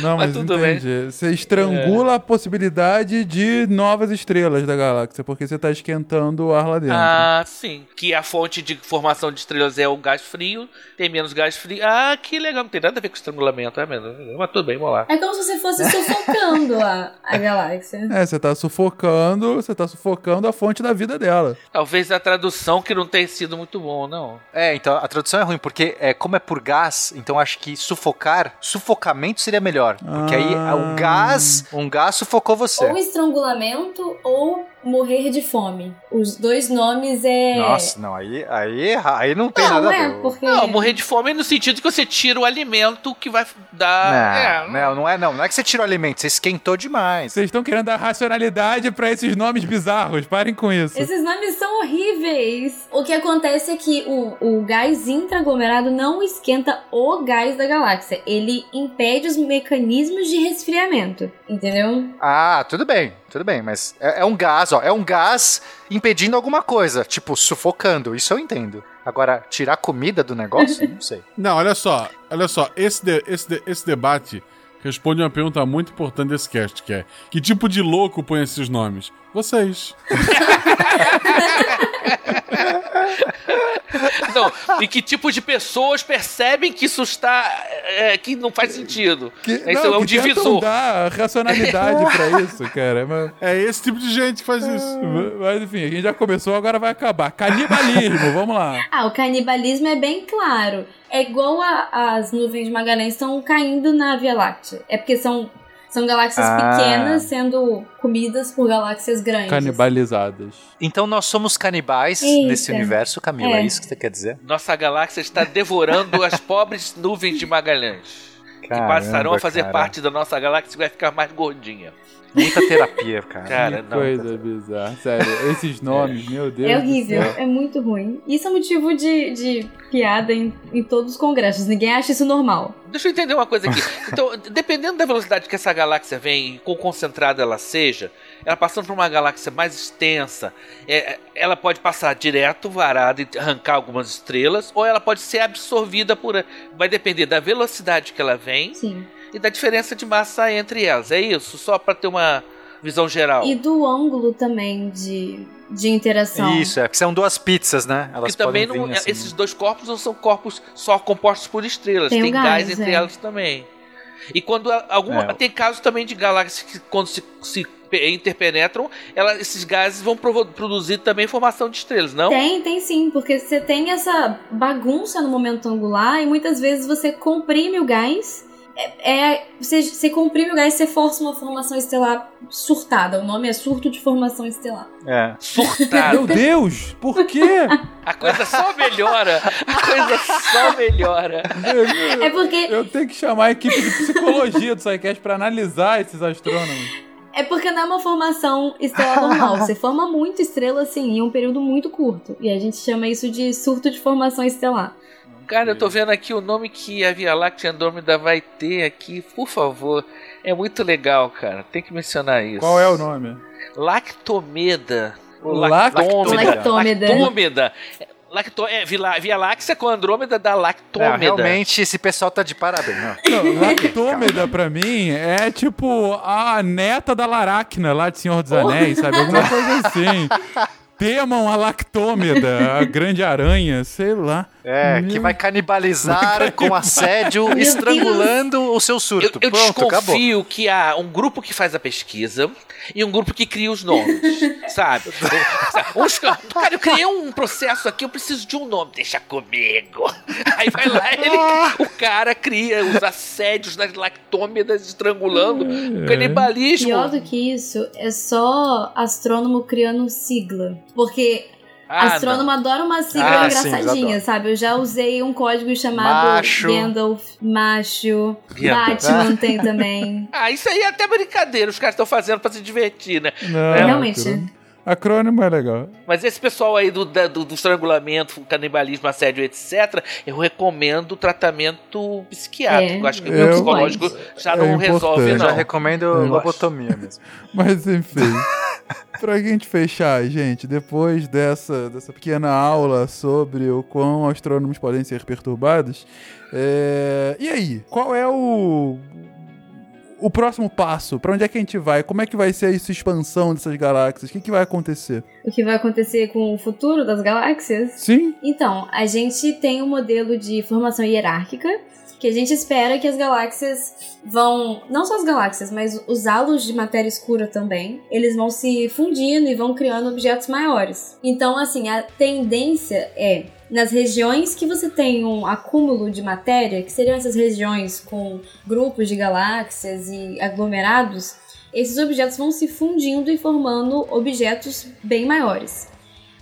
Não, Mas mas, tudo bem. entendi. Você estrangula a possibilidade de novas estrelas da galáxia, porque você tá esquentando o ar lá dentro. Ah, sim. Que a fonte de formação de estrelas é o gás frio, tem menos gás frio. Ah, que legal, não tem nada a ver com estrangulamento, é mesmo. Mas tudo bem, vamos lá. É como se você fosse sufocando a, a galáxia. É, você tá sufocando, você tá sufocando a fonte da vida dela. Talvez a tradução que não tenha sido muito bom, não. É, então a tradução é ruim, porque é, como é por gás, então acho que sufocar, sufocamento seria melhor. Porque aí Ah. um gás, um gás sufocou você. Ou estrangulamento ou morrer de fome. Os dois nomes é. Nossa, não, aí, aí, aí não tem não, nada a é, ver. porque. Não, morrer de fome no sentido que você tira o alimento que vai dar. Não, é, não, não é não. Não é que você tirou alimento, você esquentou demais. Vocês estão querendo dar racionalidade pra esses nomes bizarros. Parem com isso. Esses nomes são horríveis. O que acontece é que o, o gás intraaglomerado não esquenta o gás da galáxia. Ele impede os mecanismos de resfriamento. Entendeu? Ah, tudo bem, tudo bem, mas é, é um gás, ó. É um gás impedindo alguma coisa, tipo, sufocando. Isso eu entendo. Agora, tirar comida do negócio? Não sei. Não, olha só, olha só, esse, de- esse, de- esse debate responde uma pergunta muito importante desse cast, que é que tipo de louco põe esses nomes? Vocês. Não, e que tipo de pessoas percebem que isso está. é, que não faz sentido? Que, Esse não, é um que divisor. dar racionalidade pra isso, cara. Mas, É esse tipo de gente que faz isso. mas, enfim, a gente já começou, agora vai acabar. Canibalismo, vamos lá. Ah, o canibalismo é bem claro. É igual a- as nuvens de Magalhães estão caindo na Via Láctea. É porque são, são galáxias Ah. pequenas sendo comidas por galáxias grandes. Canibalizadas. Então nós somos canibais Eita. nesse universo, Camila. É. É. isso que você quer dizer? Nossa galáxia está devorando as pobres nuvens de Magalhães. que Caramba, passarão a fazer cara. parte da nossa galáxia e vai ficar mais gordinha. Muita terapia, cara. Cara, que não. coisa bizarra. Sério, esses nomes, meu Deus. É do horrível, é muito ruim. Isso é motivo de, de piada em, em todos os congressos. Ninguém acha isso normal. Deixa eu entender uma coisa aqui. Então, dependendo da velocidade que essa galáxia vem e quão concentrada ela seja, ela passando por uma galáxia mais extensa, é, ela pode passar direto, varada e arrancar algumas estrelas, ou ela pode ser absorvida por. Vai depender da velocidade que ela vem Sim. E da diferença de massa entre elas. É isso? Só para ter uma visão geral. E do ângulo também de, de interação. Isso, é, porque são duas pizzas, né? Elas que também podem não, vir assim. esses dois corpos não são corpos só compostos por estrelas, Tem tem, o gás, gás, entre é. elas também. E quando alguma, É. tem casos também de galáxias que quando se, se pe- interpenetram, ela, esses gases vão provo- produzir também formação de estrelas, não? Tem, tem sim, porque você tem essa bagunça no momento angular e muitas vezes você comprime o gás. É, é- você, você comprime o gás e você força uma formação estelar surtada. O nome é surto de formação estelar. É. Surtado. Meu Deus, por quê? A coisa só melhora. A coisa só melhora. É porque Eu tenho que chamar a equipe de psicologia do SciCast pra analisar esses astrônomos. É porque não é uma formação estelar normal. Você forma muita estrela assim em um período muito curto. E a gente chama isso de surto de formação estelar. Cara, eu tô vendo aqui o nome que a Via Láctea Andrômeda vai ter aqui, por favor. É muito legal, cara. Tem que mencionar isso. Qual é o nome? Lactomeda. Lactômeda. Lactômeda. Lactômeda. Lacto... É, Via, Via Láctea com Andrômeda da Não, Lactômeda. realmente, esse pessoal tá de parabéns. Não. Não, Lactômeda, pra mim, é tipo a neta da Laracna lá de Senhor dos Anéis, sabe? Alguma coisa assim. Temam a Lactômeda, a grande aranha, sei lá. É, que Meu- vai canibalizar com assédio, estrangulando o seu Eu, surto. eu Pronto, acabou. desconfio que há um grupo que faz a pesquisa e um grupo que cria os nomes, sabe? Uns, cara, eu criei um processo aqui, eu preciso de um nome, deixa comigo. Aí vai lá, ele, o cara cria os assédios das lactômedas estrangulando, o canibalismo. Pior do que isso é só astrônomo criando sigla. Porque Ah, astrônomo adora uma sigla Ah, sim, engraçadinha, adoram. sabe? Eu já usei um código chamado Macho. Gandalf, macho, Gandalf. Batman tem também. Ah, isso aí é até brincadeira, os caras estão fazendo pra se divertir, né? Não, Realmente. acrônimo- Acrônimo é legal. Mas esse pessoal aí do, do, do estrangulamento, canibalismo, assédio, etc., eu recomendo o tratamento psiquiátrico. É. Acho que o Eu- meu psicológico já É não importante. resolve, Eu já não. recomendo Eu lobotomia mesmo. Mas enfim. pra gente fechar, gente, depois dessa, dessa pequena aula sobre o quão astrônomos podem ser perturbados, é, e aí? Qual é o. O próximo passo? Pra onde é que a gente vai? Como é que vai ser essa expansão dessas galáxias? O que, que vai acontecer? O que vai acontecer com o futuro das galáxias? Sim? Então, a gente tem um modelo de formação hierárquica que a gente espera que as galáxias vão, não só as galáxias, mas os halos de matéria escura também, eles vão se fundindo e vão criando objetos maiores. Então, assim, a tendência é nas regiões que você tem um acúmulo de matéria, que seriam essas regiões com grupos de galáxias e aglomerados, esses objetos vão se fundindo e formando objetos bem maiores.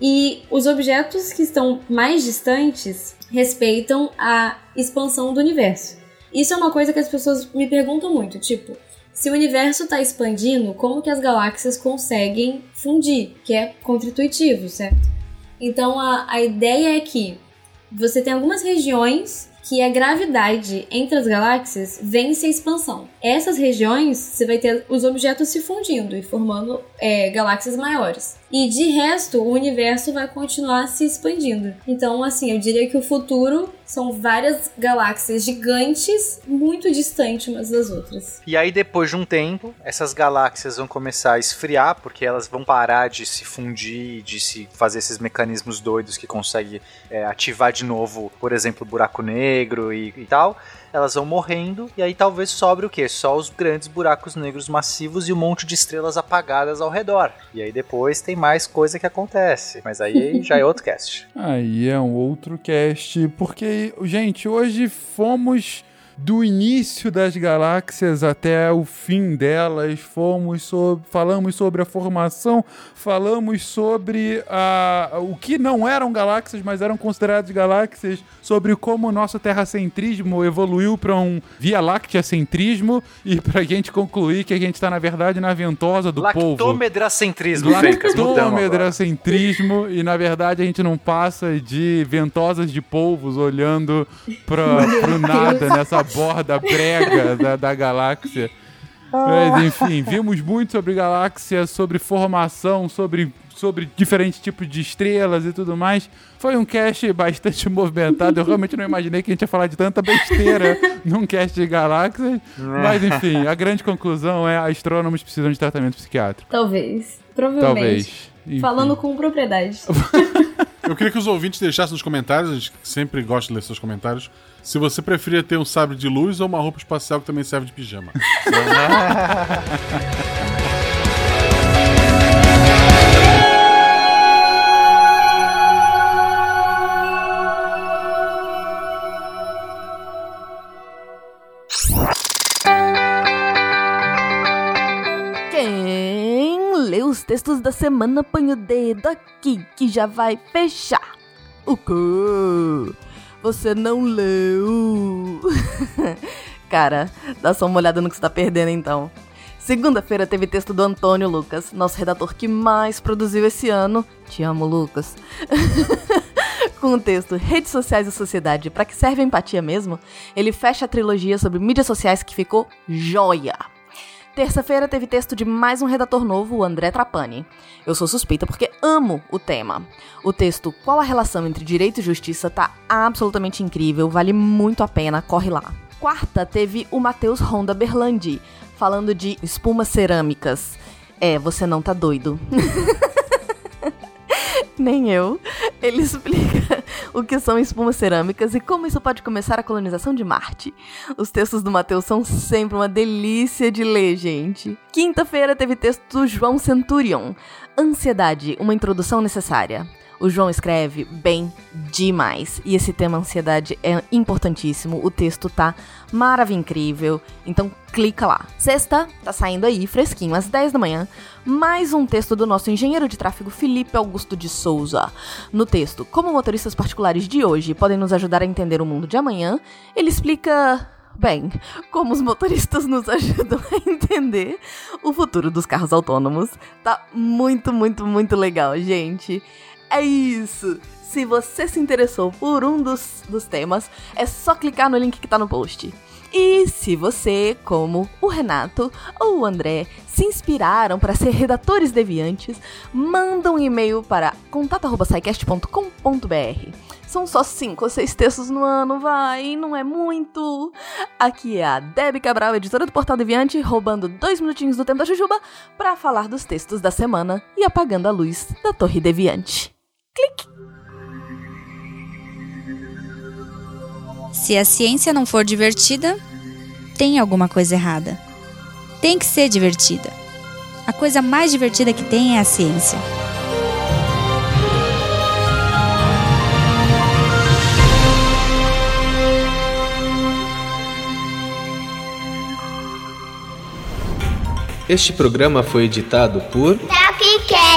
E os objetos que estão mais distantes respeitam a expansão do universo. Isso é uma coisa que as pessoas me perguntam muito, tipo, se o universo está expandindo, como que as galáxias conseguem fundir? Que é contra-intuitivo, certo? Então a, a ideia é que você tem algumas regiões que a gravidade entre as galáxias vence a expansão. Essas regiões, você vai ter os objetos se fundindo e formando é, galáxias maiores. E de resto, o universo vai continuar se expandindo. Então, assim, eu diria que o futuro são várias galáxias gigantes, muito distantes umas das outras. E aí, depois de um tempo, essas galáxias vão começar a esfriar, porque elas vão parar de se fundir, de se fazer esses mecanismos doidos que conseguem é, ativar de novo, por exemplo, o buraco negro e, e tal. Elas vão morrendo, e aí talvez sobre o quê? Só os grandes buracos negros massivos e um monte de estrelas apagadas ao redor. E aí depois tem mais coisa que acontece. Mas aí já é outro cast. Aí é um outro cast, porque, gente, hoje fomos do início das galáxias até o fim delas. Fomos sobre, falamos sobre a formação, falamos sobre a, o que não eram galáxias, mas eram consideradas galáxias, sobre como o nosso terracentrismo evoluiu para um Via Láctea centrismo e para a gente concluir que a gente está, na verdade, na ventosa do povo. Lactomedracentrismo. Lactomedracentrismo e, na verdade, a gente não passa de ventosas de polvos olhando para pro nada nessa borda brega da, da galáxia. Mas, enfim, vimos muito sobre galáxia, sobre formação, sobre, sobre diferentes tipos de estrelas e tudo mais. Foi um cast bastante movimentado. Eu realmente não imaginei que a gente ia falar de tanta besteira num cast de galáxias. Mas, enfim, a grande conclusão é astrônomos precisam de tratamento psiquiátrico. Talvez. Provavelmente. Talvez. Enfim. Falando com propriedade. Eu queria que os ouvintes deixassem nos comentários, a gente sempre gosta de ler seus comentários, se você preferia ter um sabre de luz ou uma roupa espacial que também serve de pijama. textos da semana põe o dedo aqui que já vai fechar. O quê? Você não leu? Cara, dá só uma olhada no que você tá perdendo então. Segunda-feira teve texto do Antônio Lucas, nosso redator que mais produziu esse ano. Te amo, Lucas. Com o texto Redes Sociais e Sociedade, para que serve a empatia mesmo? Ele fecha a trilogia sobre mídias sociais que ficou joia. Terça-feira teve texto de mais um redator novo, o André Trapani. Eu sou suspeita porque amo o tema. O texto Qual a relação entre direito e justiça tá absolutamente incrível, vale muito a pena, corre lá. Quarta teve o Matheus Ronda Berlandi, falando de espumas cerâmicas. É, você não tá doido. Nem eu. Ele explica o que são espumas cerâmicas e como isso pode começar a colonização de Marte. Os textos do Matheus são sempre uma delícia de ler, gente. Quinta-feira teve texto do João Centurion. Ansiedade, uma introdução necessária. O João escreve bem demais. E esse tema ansiedade é importantíssimo. O texto tá maravilhoso, incrível. Então clica lá. Sexta, tá saindo aí, fresquinho, às 10 da manhã. Mais um texto do nosso engenheiro de tráfego Felipe Augusto de Souza. No texto, como motoristas particulares de hoje podem nos ajudar a entender o mundo de amanhã, ele explica Bem, como os motoristas nos ajudam a entender o futuro dos carros autônomos. Tá muito, muito, muito legal, gente. É isso! Se você se interessou por um dos, dos temas, é só clicar no link que tá no post. E se você, como o Renato ou o André, se inspiraram para ser redatores deviantes, manda um e-mail para contato.sicast.com.br. São só cinco ou seis textos no ano, vai, não é muito. Aqui é a Debbie Cabral, editora do Portal Deviante, roubando dois minutinhos do tempo da Jujuba para falar dos textos da semana e apagando a luz da Torre Deviante. Clique! Se a ciência não for divertida, tem alguma coisa errada. Tem que ser divertida. A coisa mais divertida que tem é a ciência. Este programa foi editado por Tapcast.